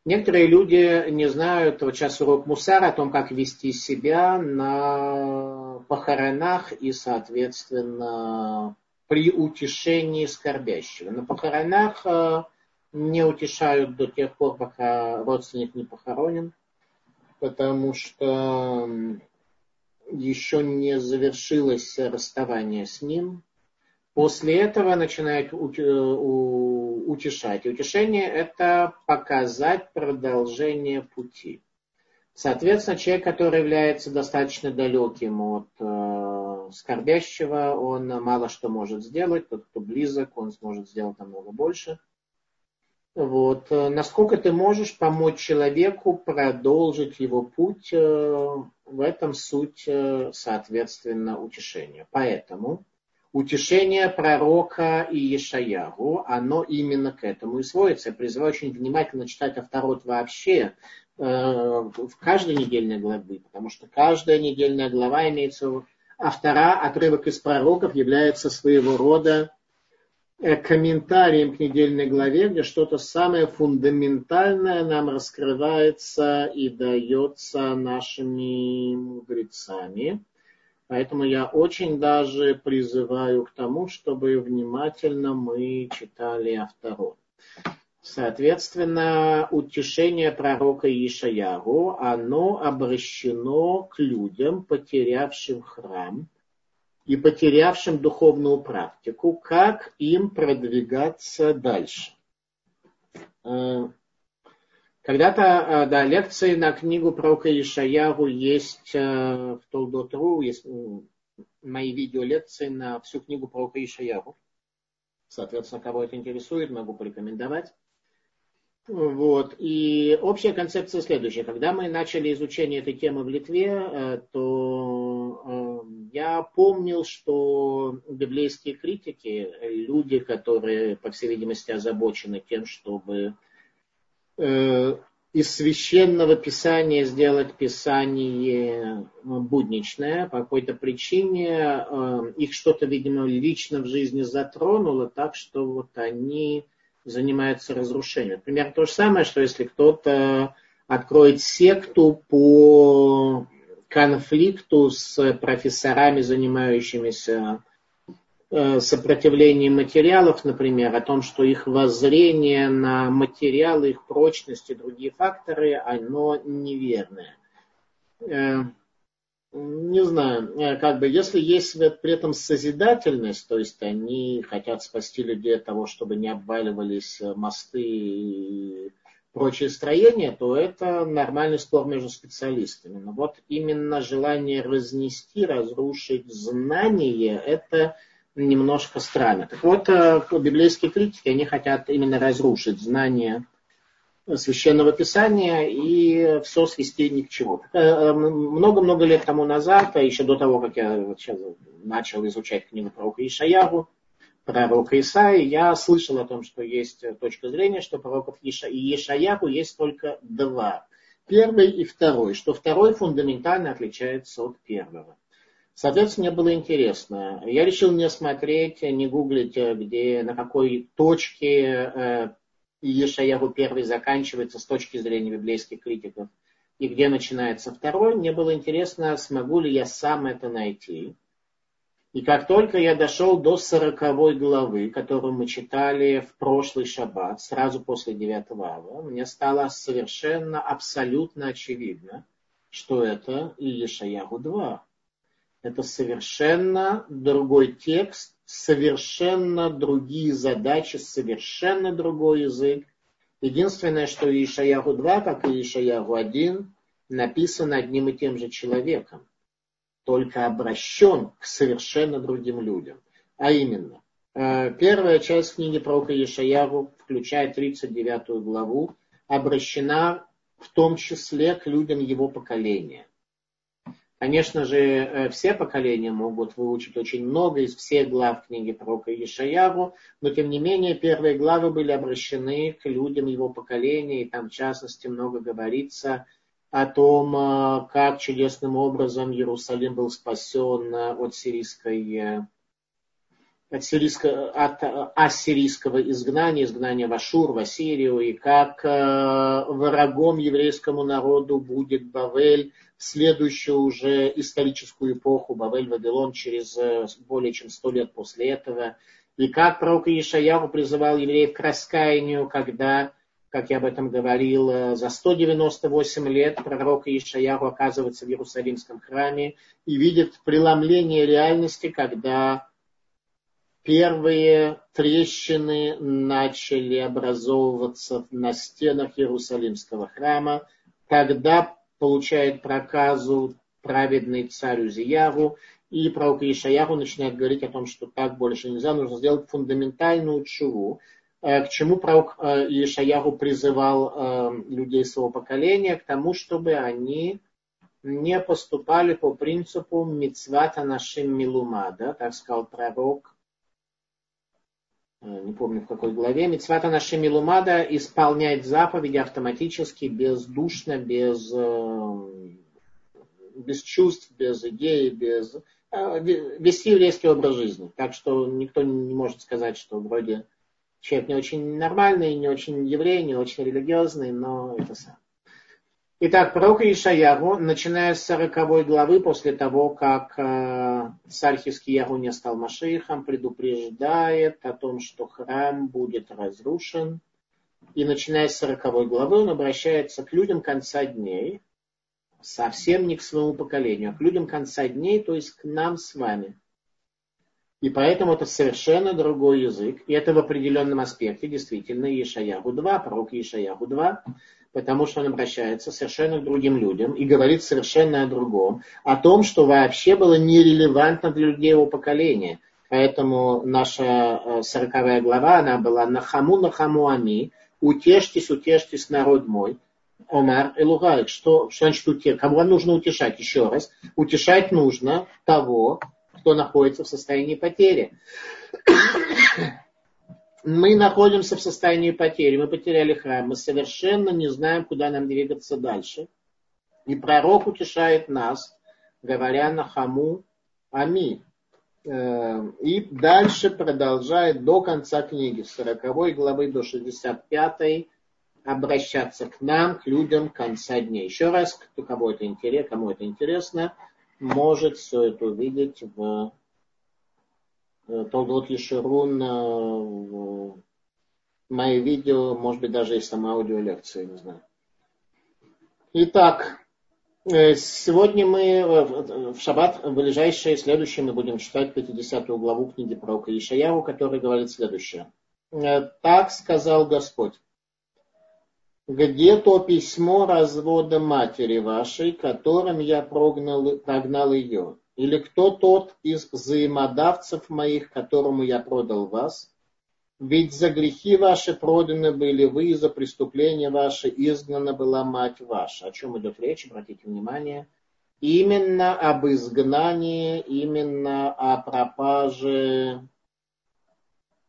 Некоторые люди не знают, вот сейчас урок Мусара о том, как вести себя на похоронах и, соответственно, при утешении скорбящего. На похоронах э, не утешают до тех пор, пока родственник не похоронен, потому что еще не завершилось расставание с ним. После этого начинают э, утешать. И утешение – это показать продолжение пути. Соответственно, человек, который является достаточно далеким от э, скорбящего, он мало что может сделать. Тот, кто близок, он сможет сделать намного больше. Вот. Насколько ты можешь помочь человеку продолжить его путь, э, в этом суть, э, соответственно, утешения. Поэтому утешение пророка и Ешаяру, оно именно к этому и сводится. Я призываю очень внимательно читать Авторот вообще э, в каждой недельной главе, потому что каждая недельная глава имеется автора, отрывок из пророков является своего рода э, комментарием к недельной главе, где что-то самое фундаментальное нам раскрывается и дается нашими мудрецами. Поэтому я очень даже призываю к тому, чтобы внимательно мы читали Авторот. Соответственно, утешение пророка Ишаяру, оно обращено к людям, потерявшим храм и потерявшим духовную практику, как им продвигаться дальше. Э, Когда-то, э, да, лекции на книгу пророка Ишаяру есть э, в Толдот.ру, есть мои видеолекции на всю книгу пророка Ишаяру. Соответственно, кого это интересует, могу порекомендовать. Вот. И общая концепция следующая. Когда мы начали изучение этой темы в Литве, э, то э, я помнил, что библейские критики, люди, которые, по всей видимости, озабочены тем, чтобы э, из священного писания сделать писание будничное. По какой-то причине их что-то, видимо, лично в жизни затронуло, так что вот они занимаются разрушением. Например, то же самое, что если кто-то откроет секту по конфликту с профессорами, занимающимися э, сопротивлением материалов, например, о том, что их воззрение на материалы, их прочность и другие факторы, оно неверное. Э, не знаю, э, как бы, если есть при этом созидательность, то есть они хотят спасти людей от того, чтобы не обваливались мосты и прочие строения, то это нормальный спор между специалистами. Но вот именно желание разнести, разрушить знание, это немножко странно. Так вот, э, библейские критики, они хотят именно разрушить знание священного писания и все свести ни к чему. Э, э, много-много лет тому назад, а еще до того, как я сейчас начал изучать книгу про Ишаяру, пророка Исаи, я слышал о том, что есть точка зрения, что пророков Иша и Ешаяху есть только два. Первый и второй, что второй фундаментально отличается от первого. Соответственно, мне было интересно. Я решил не смотреть, не гуглить, где, на какой точке э, Ешаяху первый заканчивается с точки зрения библейских критиков и где начинается второй. Мне было интересно, смогу ли я сам это найти. И как только я дошел до сороковой главы, которую мы читали в прошлый шаббат, сразу после девятого ава, мне стало совершенно, абсолютно очевидно, что это Иешаяху 2. Это совершенно другой текст, совершенно другие задачи, совершенно другой язык. Единственное, что Иешаяху 2, как и Иешаяху 1, написано одним и тем же человеком только обращен к совершенно другим людям. А именно, э, первая часть книги пророка Ешаяру, включая 39 главу, обращена в том числе к людям его поколения. Конечно же, э, все поколения могут выучить очень много из всех глав книги пророка Ешаяру, но тем не менее первые главы были обращены к людям его поколения, и там в частности много говорится о том, э, как чудесным образом Иерусалим был спасен э, от сирийской от, сирийского, от ассирийского изгнания, изгнания в Ашур, в Ассирию, и как врагом еврейскому народу будет Бавель в следующую уже историческую эпоху, Бавель Вавилон через более чем сто лет после этого, и как пророк Ишаяху призывал евреев к раскаянию, когда как я об этом говорил, э, за 198 лет пророк Ишаяху оказывается в Иерусалимском храме и видит преломление реальности, когда первые трещины начали образовываться на стенах Иерусалимского храма. Тогда получает проказу праведный царь Узияру, и пророк Ишаяху начинает говорить о том, что так больше нельзя, нужно сделать фундаментальную чуву, Э, к чему пророк э, Ишаяху призывал э, людей своего поколения? К тому, чтобы они не поступали по принципу мицвата нашим милумада, так сказал пророк, не помню в какой главе, мицвата нашим милумада исполнять заповеди автоматически, бездушно, без, без чувств, без идей, без вести еврейский образ жизни. Так что никто не может сказать, что вроде человек не очень нормальный, не очень еврей, не очень религиозный, но это сам. Итак, пророк Ишаяру, начиная с 40 главы, после того, как э, царь Хискияру не стал Машихом, предупреждает о том, что храм будет разрушен. И начиная с 40 главы он обращается к людям конца дней, совсем не к своему поколению, а к людям конца дней, то есть к нам с вами. И поэтому это совершенно другой язык. И это в определенном аспекте действительно Ешаяху 2, пророк Ешаяху 2, потому что он обращается совершенно к другим людям и говорит совершенно о другом, о том, что вообще было нерелевантно для людей его поколения. Поэтому наша 40 э, глава, она была «Нахаму, нахаму ами», «Утешьтесь, утешьтесь, народ мой». Омар Элугай, что, что значит утешить? Кого нужно утешать? Еще раз. Утешать нужно того, кто находится в состоянии потери. мы находимся в состоянии потери, мы потеряли храм, мы совершенно не знаем, куда нам двигаться дальше. И пророк утешает нас, говоря на хаму Ами. Э, и дальше продолжает до конца книги, с 40 главы до 65 обращаться к нам, к людям конца дней. Еще раз, кому, это интересно, кому это интересно, может все это увидеть в Толдот Ешерун, э, мои видео, может быть, даже и сама аудиолекция, не знаю. Итак, э, сегодня мы э, в шаббат, в ближайшее, следующее, мы будем читать 50 главу книги пророка Ишаяру, который говорит следующее. Так сказал Господь. Где то письмо развода матери вашей, которым я прогнал, прогнал ее? Или кто тот из взаимодавцев моих, которому я продал вас? Ведь за грехи ваши проданы были вы, и за преступления ваши изгнана была мать ваша. О чем идет речь, обратите внимание. Именно об изгнании, именно о пропаже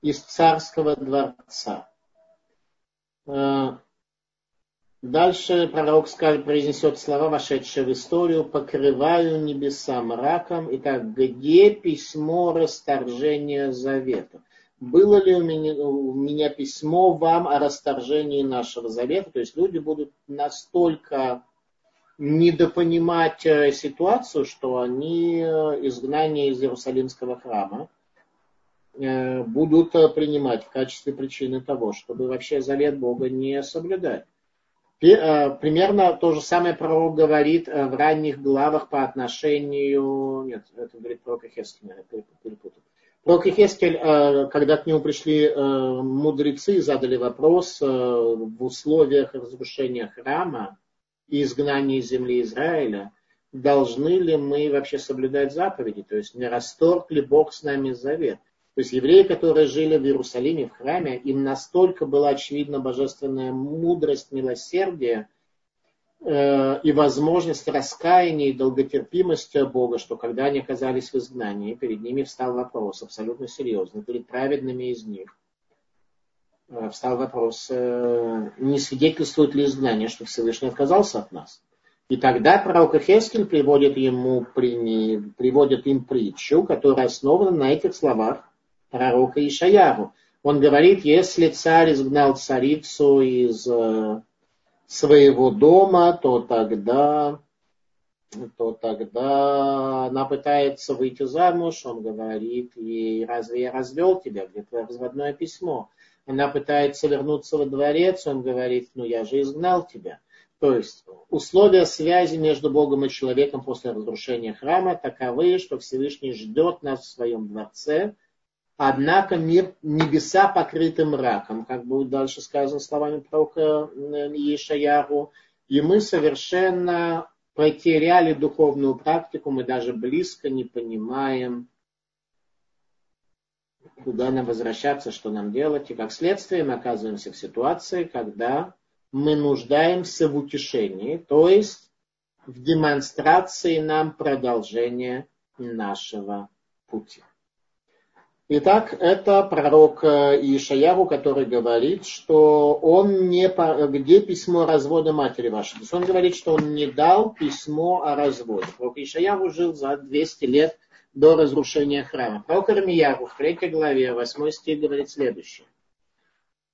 из царского дворца. Дальше пророк скажет, произнесет слова, вошедшие в историю, покрываю небеса мраком. Итак, где письмо расторжения завета? Было ли у меня, у меня письмо вам о расторжении нашего завета? То есть люди будут настолько недопонимать э, ситуацию, что они э, изгнание из Иерусалимского храма э, будут принимать в качестве причины того, чтобы вообще завет Бога не соблюдать. Э, примерно то же самое пророк говорит э, в ранних главах по отношению... Нет, это говорит пророк Хескель, я перепутал. Пророк Хескель, э, когда к нему пришли мудрецы, задали вопрос в условиях разрушения храма и изгнания из земли Израиля, должны ли мы вообще соблюдать заповеди, то есть не расторг ли Бог с нами завет. То есть евреи, которые жили в Иерусалиме, в храме, им настолько была очевидна божественная мудрость, милосердие э, и возможность раскаяния и долготерпимости Бога, что когда они оказались в изгнании, перед ними встал вопрос абсолютно серьезный, перед праведными из них. Э, встал вопрос, э, не свидетельствует ли изгнание, что Всевышний отказался от нас. И тогда пророк Хескин приводит, ему, приводит им притчу, которая основана на этих словах пророка Ишаяру. Он говорит, если царь изгнал царицу из э, своего дома, то тогда, то тогда она пытается выйти замуж. Он говорит, и разве я развел тебя, где твое разводное письмо? Она пытается вернуться во дворец, он говорит, ну я же изгнал тебя. То есть условия связи между Богом и человеком после разрушения храма таковы, что Всевышний ждет нас в своем дворце, Однако небеса покрыты мраком, как будет дальше сказано словами пророка Ешаяру. И мы совершенно потеряли духовную практику, мы даже близко не понимаем, куда нам возвращаться, что нам делать. И как следствие мы оказываемся в ситуации, когда мы нуждаемся в утешении, то есть в демонстрации нам продолжения нашего пути. Итак, это пророк э, Ишаяру, который говорит, что он не... Где письмо развода матери вашей? То есть он говорит, что он не дал письмо о разводе. Пророк Ишаяру жил за 200 лет до разрушения храма. Пророк Армияру в 3 главе, 8 стих говорит следующее.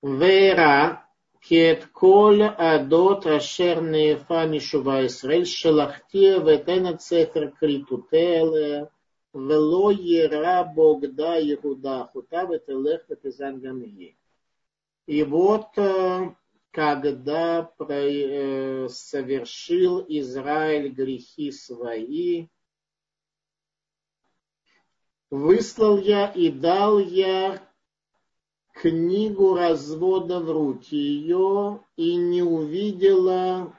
Вера кет коль адот ашер нефа мишува Исраэль шелахте ветена цефер критутеле Вело ера Богда Иуда хута ветелех ветезан гамги. И вот когда совершил Израиль грехи свои, выслал я и дал я книгу развода в руки ее и не увидела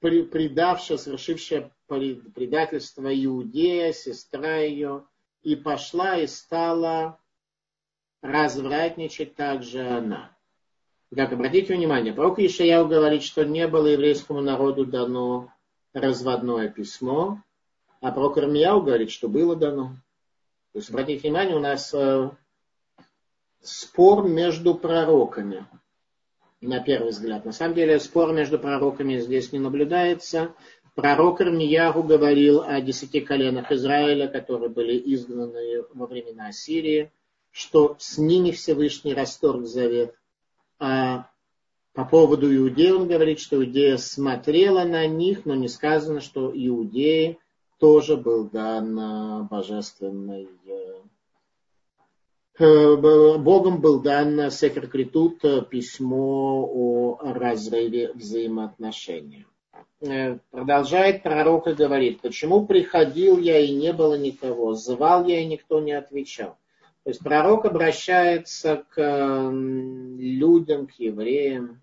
предавшая, совершившая предательство Иудея, сестра ее, и пошла и стала развратничать также она. Так, обратите внимание, пророк Ишаяу говорит, что не было еврейскому народу дано разводное письмо, а пророк Ирмияу говорит, что было дано. То есть, обратите внимание, у нас э, спор между пророками, на первый взгляд. На самом деле спор между пророками здесь не наблюдается. Пророк Ирмиягу говорил о десяти коленах Израиля, которые были изгнаны во времена Сирии, что с ними Всевышний расторг завет. А по поводу иудеи он говорит, что Иудея смотрела на них, но не сказано, что иудеи тоже был дан божественный Э, Богом был дан э, письмо о разрыве взаимоотношений. Э, продолжает пророк и говорит, почему приходил я и не было никого, звал я и никто не отвечал. То есть пророк обращается к людям, к евреям,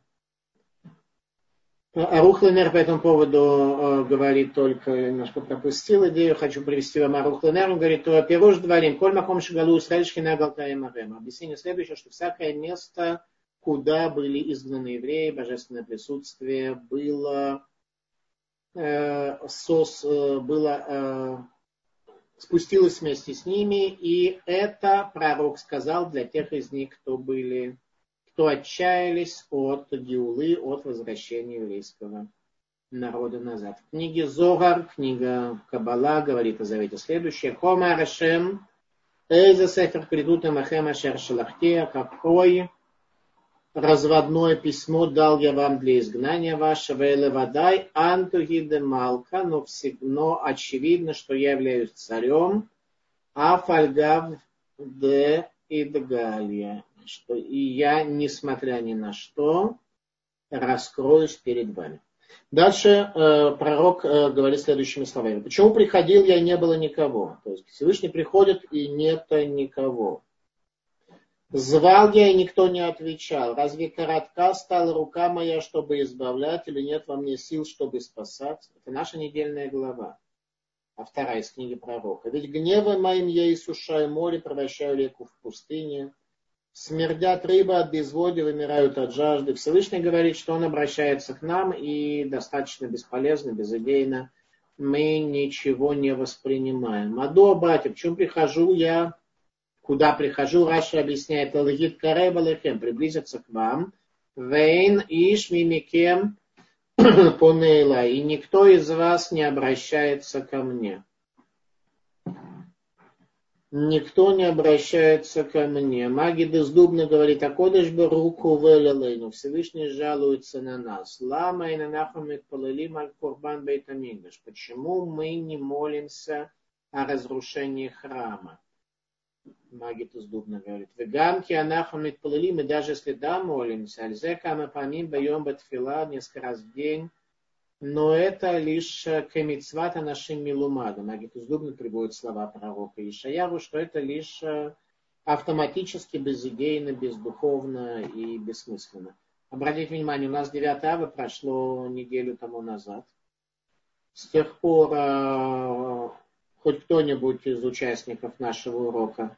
Арухленер по этому поводу э, говорит только, немножко пропустил идею, хочу привести вам Арухленер, он говорит, Пируш дворим, коль маком шагалу Исраильшки на Галтаемарем. Объяснение следующее, что всякое место, куда были изгнаны евреи, божественное присутствие было, сос, э, было э, спустилось вместе с ними, и это пророк сказал для тех из них, кто были кто отчаялись от Геулы, от возвращения еврейского народа назад. В книге Зогар, книга Кабала говорит о завете следующее. Кома Рашем, Эйза Сефер Придут Махем Ашер Шалахте, какой разводное письмо дал я вам для изгнания вашего, или водай антугиде малка, но, но очевидно, что я являюсь царем, а фальгав де идгалия что и я, несмотря ни на что, раскроюсь перед вами. Дальше э, пророк э, говорит следующими словами. Почему приходил я и не было никого? То есть Всевышний приходит и нет никого. Звал я и никто не отвечал. Разве коротка стала рука моя, чтобы избавлять, или нет во мне сил, чтобы спасать? Это наша недельная глава. А вторая из книги пророка. Ведь гневом моим я иссушаю море, превращаю реку в пустыне смердят рыба от безводия, вымирают от жажды. Всевышний говорит, что он обращается к нам и достаточно бесполезно, безыдейно. Мы ничего не воспринимаем. Аду батя, почему прихожу я, куда прихожу, Раша объясняет, Алгит Каребалехем, приблизиться к вам. Вейн иш мимикем понейла, и никто из вас не обращается ко мне никто не обращается ко мне. Магид из Дубна говорит, а Кодыш бы руку велелейну, Всевышний жалуется на нас. Лама и нанахамик полилим аль курбан бейтаминдаш. Почему мы не молимся о разрушении храма? Магит из Дубна говорит. Веганки анахамик полилим, и даже если да, молимся, альзе кама памим байом батфила несколько раз в день, но это лишь э, кемицвата нашим милумадам. Агитус Дубна приводит слова пророка Ишаяру, что это лишь э, автоматически, безидейно, бездуховно и бессмысленно. Обратите внимание, у нас 9 ава прошло неделю тому назад. С тех пор э, хоть кто-нибудь из участников нашего урока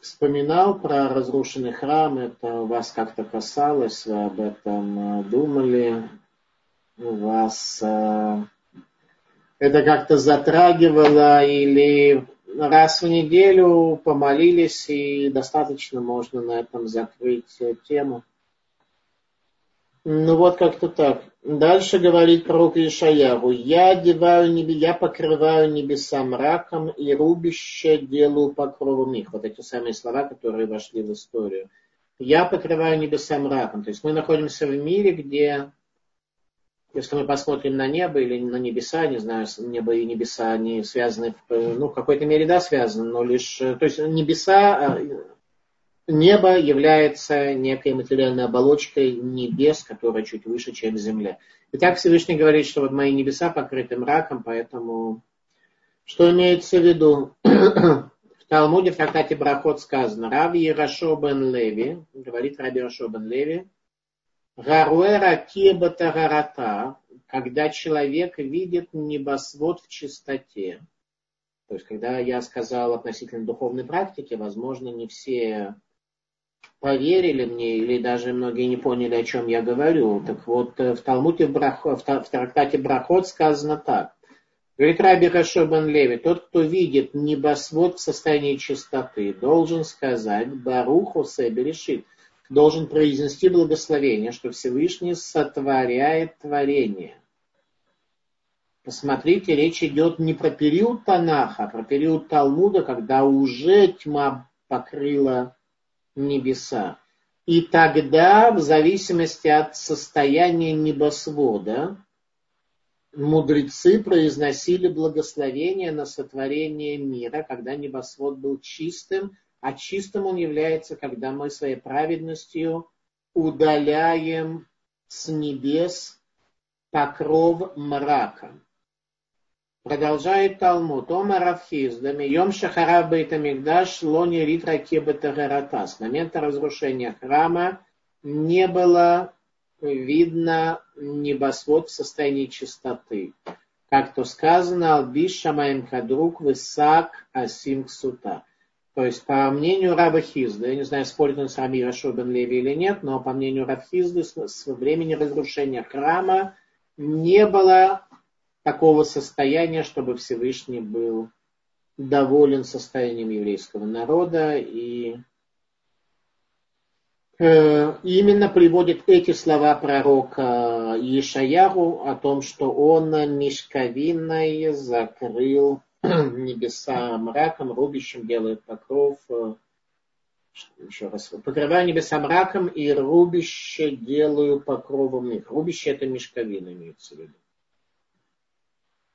вспоминал про разрушенный храм, это вас как-то касалось, вы об этом э, думали, вас э, это как-то затрагивало или раз в неделю помолились и достаточно можно на этом закрыть тему. Ну вот как-то так. Дальше говорит пророк Ишаяру. Я одеваю небе, я покрываю небеса мраком и рубище делаю покровом их. Вот эти самые слова, которые вошли в историю. Я покрываю небеса мраком. То есть мы находимся в мире, где, если мы посмотрим на небо или на небеса, не знаю, небо и небеса, они связаны, в, ну, в какой-то мере, да, связаны, но лишь, то есть небеса, Небо является некой материальной оболочкой небес, которая чуть выше, чем Земля. И так Всевышний говорит, что вот мои небеса покрыты мраком, поэтому что имеется в виду? В Талмуде в трактате Брахот сказано, Рави Ярашо бен Леви, говорит Раби Ярашо бен Леви, Гаруэра кибата когда человек видит небосвод в чистоте. То есть, когда я сказал относительно духовной практики, возможно, не все поверили мне, или даже многие не поняли, о чем я говорю. Так вот, э, в Талмуде, в, трактате Брахот сказано так. Говорит Раби Рашобан Леви, тот, кто видит небосвод в состоянии чистоты, должен сказать Баруху себе решит, должен произнести благословение, что Всевышний сотворяет творение. Посмотрите, речь идет не про период Танаха, а про период Талмуда, когда уже тьма покрыла небеса. И тогда, в зависимости от состояния небосвода, мудрецы произносили благословение на сотворение мира, когда небосвод был чистым, а чистым он является, когда мы своей праведностью удаляем с небес покров мрака. Продолжает Талмуд. Ома Равхиздами. Йом Шахара Бейтамигдаш Лони Ритра Кебетагарата. С момента разрушения храма не было видно небосвод в состоянии чистоты. Как то сказано, Албиш Шамаем Кадрук Высак Асим Ксута. То есть, по мнению Раба Хизда, я не знаю, спорит он с Раби Рашобен Леви или нет, но по мнению Раба Хизды, с, с времени разрушения храма не было такого состояния, чтобы Всевышний был доволен состоянием еврейского народа и э, именно приводит эти слова пророка Ишаяру о том, что он мешковиной закрыл небеса мраком, рубящим делает покров, э, еще раз, покрываю небеса мраком и рубище делаю покровом их. Рубище это мешковина имеется в виду.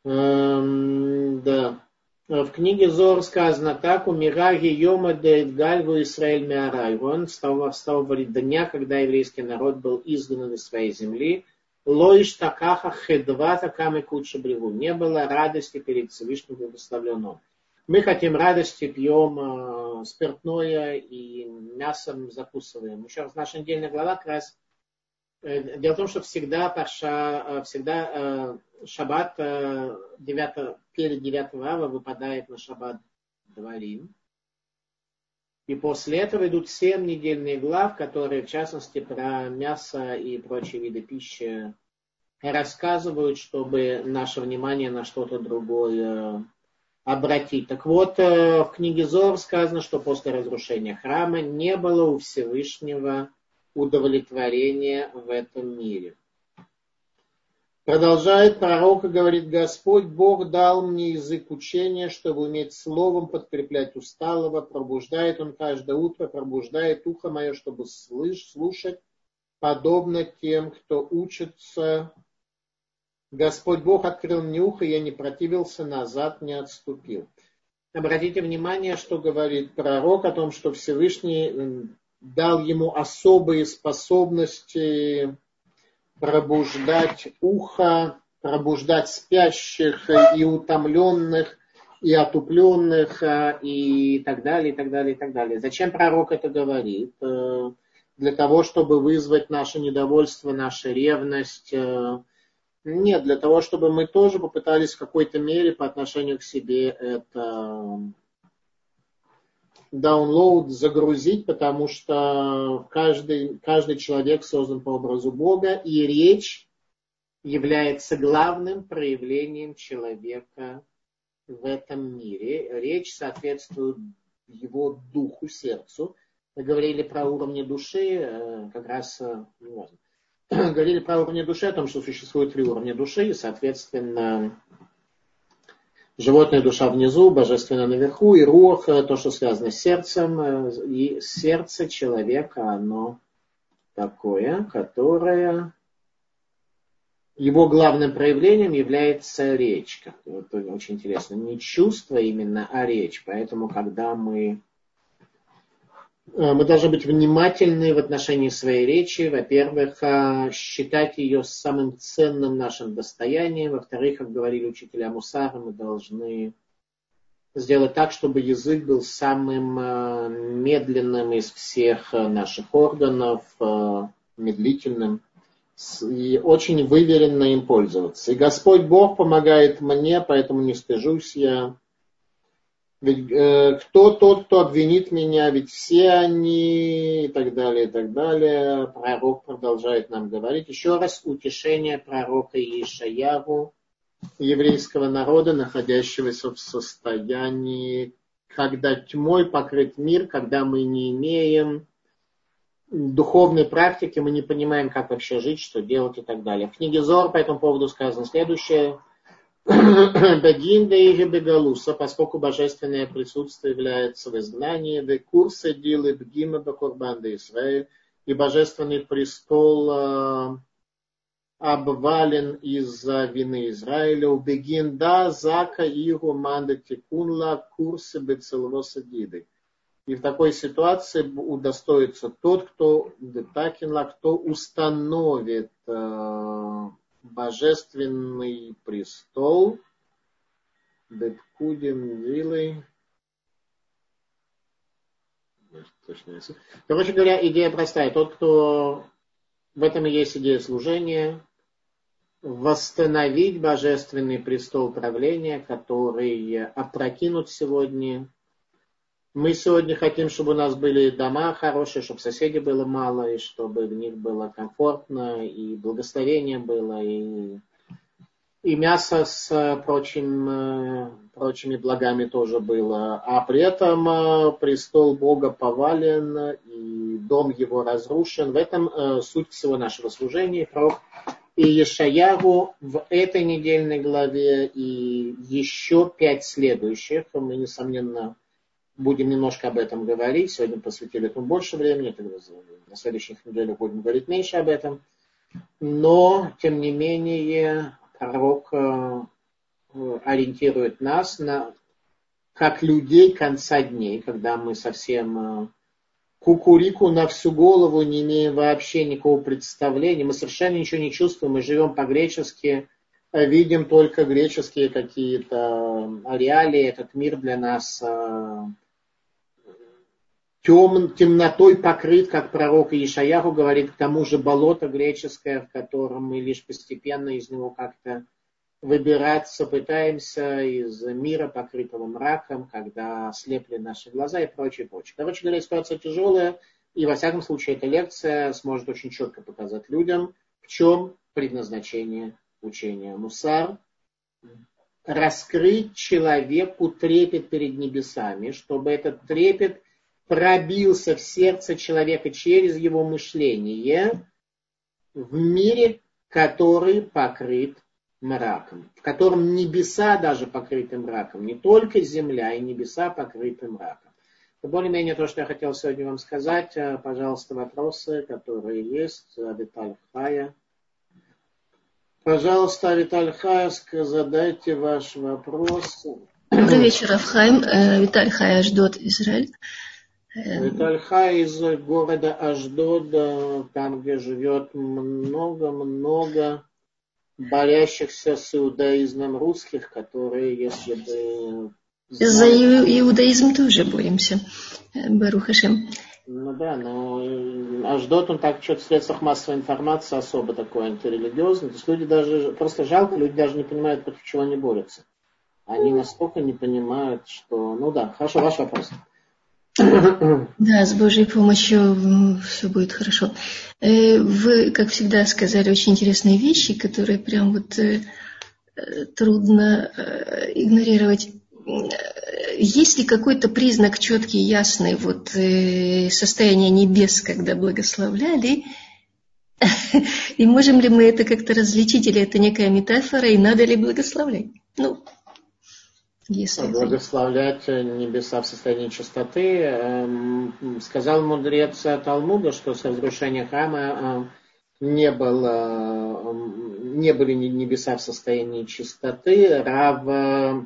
Эм, да. В книге Зор сказано так, умираги йома дейт гальву Исраэль миарай. Он стал, стал дня, когда еврейский народ был изгнан из своей земли. Лоиш такаха хедвата камы куча бреву. Не было радости перед Всевышним благословленным. Мы хотим радости, пьем э, спиртное и мясом закусываем. Еще раз, наша недельная глава как раз дело в том, что всегда, парша, э, всегда э, шаббат 9, перед 9 ава выпадает на шаббат Дварим. И после этого идут семь недельных глав, которые, в частности, про мясо и прочие виды пищи рассказывают, чтобы наше внимание на что-то другое обратить. Так вот, в книге Зор сказано, что после разрушения храма не было у Всевышнего удовлетворения в этом мире. Продолжает пророк и говорит, Господь Бог дал мне язык учения, чтобы уметь словом подкреплять усталого. Пробуждает Он каждое утро, пробуждает ухо мое, чтобы слышь, слушать, подобно тем, кто учится. Господь Бог открыл мне ухо, я не противился, назад не отступил. Обратите внимание, что говорит пророк о том, что Всевышний дал ему особые способности пробуждать ухо, пробуждать спящих и утомленных, и отупленных, э, и так далее, и так далее, и так далее. Зачем пророк это говорит? Э, для того, чтобы вызвать наше недовольство, нашу ревность. Э, нет, для того, чтобы мы тоже попытались в какой-то мере по отношению к себе это download загрузить, потому что каждый, каждый человек создан по образу Бога, и речь является главным проявлением человека в этом мире. Речь соответствует его духу, сердцу. Мы говорили про уровни души, э, как раз, э, важно. говорили про уровни души, о том, что существует три уровня души, и, соответственно, животная душа внизу, божественная наверху, и рух, то, что связано с сердцем, э, и сердце человека, оно такое, которое его главным проявлением является речь. Это очень интересно. Не чувство именно, а речь. Поэтому, когда мы Э, мы должны быть внимательны в отношении своей речи. Во-первых, э, считать ее самым ценным нашим достоянием. Во-вторых, как говорили учителя Мусара, мы должны сделать так, чтобы язык был самым э, медленным из всех наших органов, медлительным, и очень выверенно им пользоваться. И Господь Бог помогает мне, поэтому не стыжусь я ведь э, кто тот, кто обвинит меня, ведь все они и так далее, и так далее. Пророк продолжает нам говорить. Еще раз утешение пророка Ишаяру еврейского народа, находящегося в состоянии, когда тьмой покрыт мир, когда мы не имеем духовной практики, мы не понимаем, как вообще жить, что делать и так далее. В книге Зор по этому поводу сказано следующее. Бегин и Бегалуса, поскольку божественное присутствие является в изгнании, де курсы дилы бгима бакурбан де Израиль, и божественный престол э, обвален из-за вины Израиля. Бегин да зака и манда тикунла курсы бецелвоса диды. И в такой ситуации удостоится тот, кто детакинла, кто установит э, божественный престол, Беткудин Вилой. Короче говоря, идея простая. Тот, кто в этом и есть идея служения, восстановить божественный престол правления, который опрокинут сегодня мы сегодня хотим, чтобы у нас были дома хорошие, чтобы соседей было мало, и чтобы в них было комфортно, и благословение было, и, и мясо с прочим, э, прочими благами тоже было. А при этом э, престол Бога повален, и дом его разрушен. В этом э, суть всего нашего служения. Пророк и Ешаягу в этой недельной главе и еще пять следующих. Мы, несомненно, Будем немножко об этом говорить. Сегодня посвятили этому больше времени. На следующих неделях будем говорить меньше об этом. Но, тем не менее, пророк э, ориентирует нас на как людей конца дней, когда мы совсем э, кукурику на всю голову, не имеем вообще никакого представления, мы совершенно ничего не чувствуем, мы живем по-гречески, э, видим только греческие какие-то реалии, этот мир для нас тем, темнотой покрыт, как пророк Ишаяху говорит, к тому же болото греческое, в котором мы лишь постепенно из него как-то выбираться пытаемся из мира, покрытого мраком, когда ослепли наши глаза и прочее, прочее. Короче говоря, ситуация тяжелая, и во всяком случае эта лекция сможет очень четко показать людям, в чем предназначение учения Мусар, раскрыть человеку трепет перед небесами, чтобы этот трепет пробился в сердце человека через его мышление в мире, который покрыт мраком, в котором небеса даже покрыты мраком, не только земля и небеса покрыты мраком. Это более-менее то, что я хотел сегодня вам сказать. Э, пожалуйста, вопросы, которые есть. Виталь Хая. Пожалуйста, Виталь Хая, задайте ваш вопрос. Добрый вечер, Авхайм. Э, Виталь Хая ждет Израиль. Витальха из города Аждода, там, где живет много-много борящихся с иудаизмом русских, которые, если бы... За иудаизм тоже боремся, Барухашем. Ну да, но Аждот, он так что-то в средствах массовой информации особо такой антирелигиозный. То есть люди даже, просто жалко, люди даже не понимают, против чего они борются. Они настолько не понимают, что... Ну да, хорошо, ваш вопрос. Да, с Божьей помощью все будет хорошо. Э, вы, как всегда, сказали очень интересные вещи, которые прям вот э, трудно э, игнорировать. Есть ли какой-то признак четкий, ясный, вот состояние небес, когда благословляли? И можем ли мы это как-то различить, или это некая метафора, и надо ли благословлять? Ну, если благословлять небеса в состоянии чистоты. Эм, сказал мудрец Талмуда, что с разрушения храма э, не, было, не были небеса в состоянии чистоты. Рав э,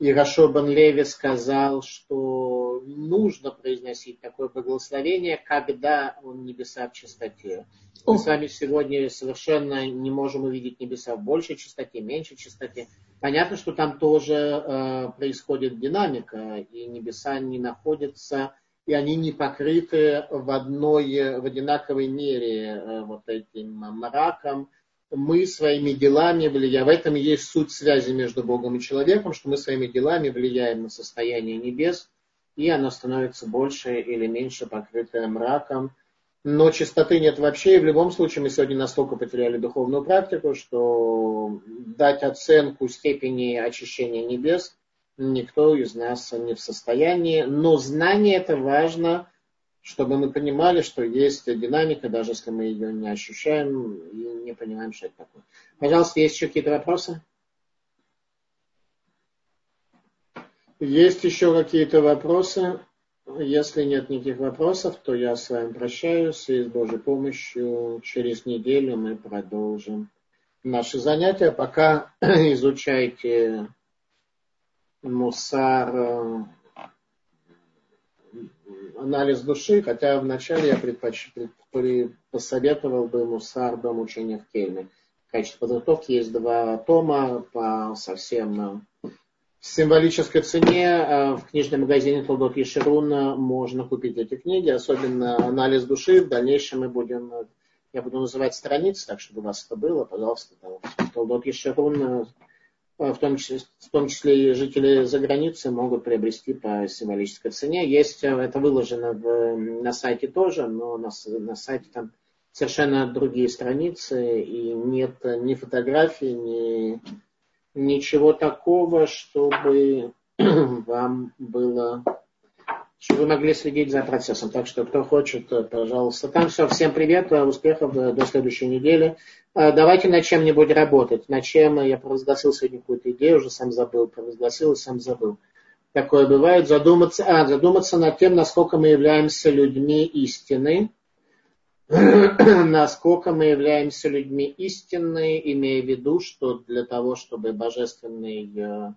Ирашо Бен Леви сказал, что нужно произносить такое благословение, когда он небеса в чистоте. Мы с вами сегодня совершенно не можем увидеть небеса в большей чистоте, меньшей чистоте. Понятно, что там тоже э, происходит динамика, и небеса не находятся, и они не покрыты в одной, в одинаковой мере э, вот этим мраком. Мы своими делами влияем. В этом есть суть связи между Богом и человеком, что мы своими делами влияем на состояние небес, и оно становится больше или меньше покрытое мраком. Но чистоты нет вообще, и в любом случае мы сегодня настолько потеряли духовную практику, что дать оценку степени очищения небес никто из нас не в состоянии. Но знание это важно, чтобы мы понимали, что есть динамика, даже если мы ее не ощущаем и не понимаем, что это такое. Пожалуйста, есть еще какие-то вопросы? Есть еще какие-то вопросы? Если нет никаких вопросов, то я с вами прощаюсь и с Божьей помощью через неделю мы продолжим наши занятия. Пока изучайте мусар, э, анализ души, хотя вначале я предпоч... посоветовал бы мусар дом учения в Кельме. В качестве подготовки есть два тома по совсем символической цене э, в книжном магазине Толдот Ешерун можно купить эти книги, особенно анализ души. В дальнейшем мы будем, я буду называть страницы, так чтобы у вас это было, пожалуйста, Толдот Ешерун, э, в том, числе, в том числе и жители за границей могут приобрести по символической цене. Есть, э, это выложено в, на сайте тоже, но на, на сайте там совершенно другие страницы, и нет ни фотографий, ни ничего такого, чтобы вам было, чтобы вы могли следить за процессом. Так что, кто хочет, пожалуйста. Там все. Всем привет, успехов до следующей недели. Давайте над чем-нибудь работать. Над чем я провозгласил сегодня какую-то идею, уже сам забыл, провозгласил и сам забыл. Такое бывает. Задуматься, а, задуматься над тем, насколько мы являемся людьми истины насколько мы являемся людьми истинными, имея в виду, что для того, чтобы божественный э,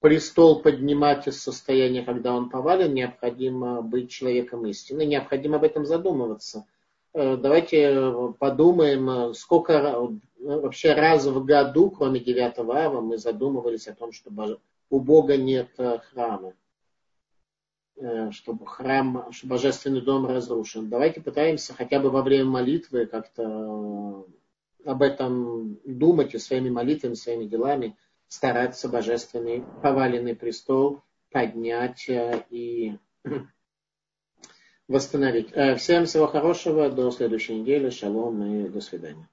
престол поднимать из состояния, когда он повален, необходимо быть человеком истины, необходимо об этом задумываться. Э, давайте подумаем, сколько вообще раз в году, кроме 9 ава, мы задумывались о том, что у Бога нет э, храма. Э, чтобы храм, чтобы божественный дом разрушен. Давайте пытаемся хотя бы во время молитвы как-то об этом думать и своими молитвами, своими делами стараться божественный поваленный престол поднять э, и восстановить. Э, всем всего хорошего, до следующей недели, шалом и до свидания.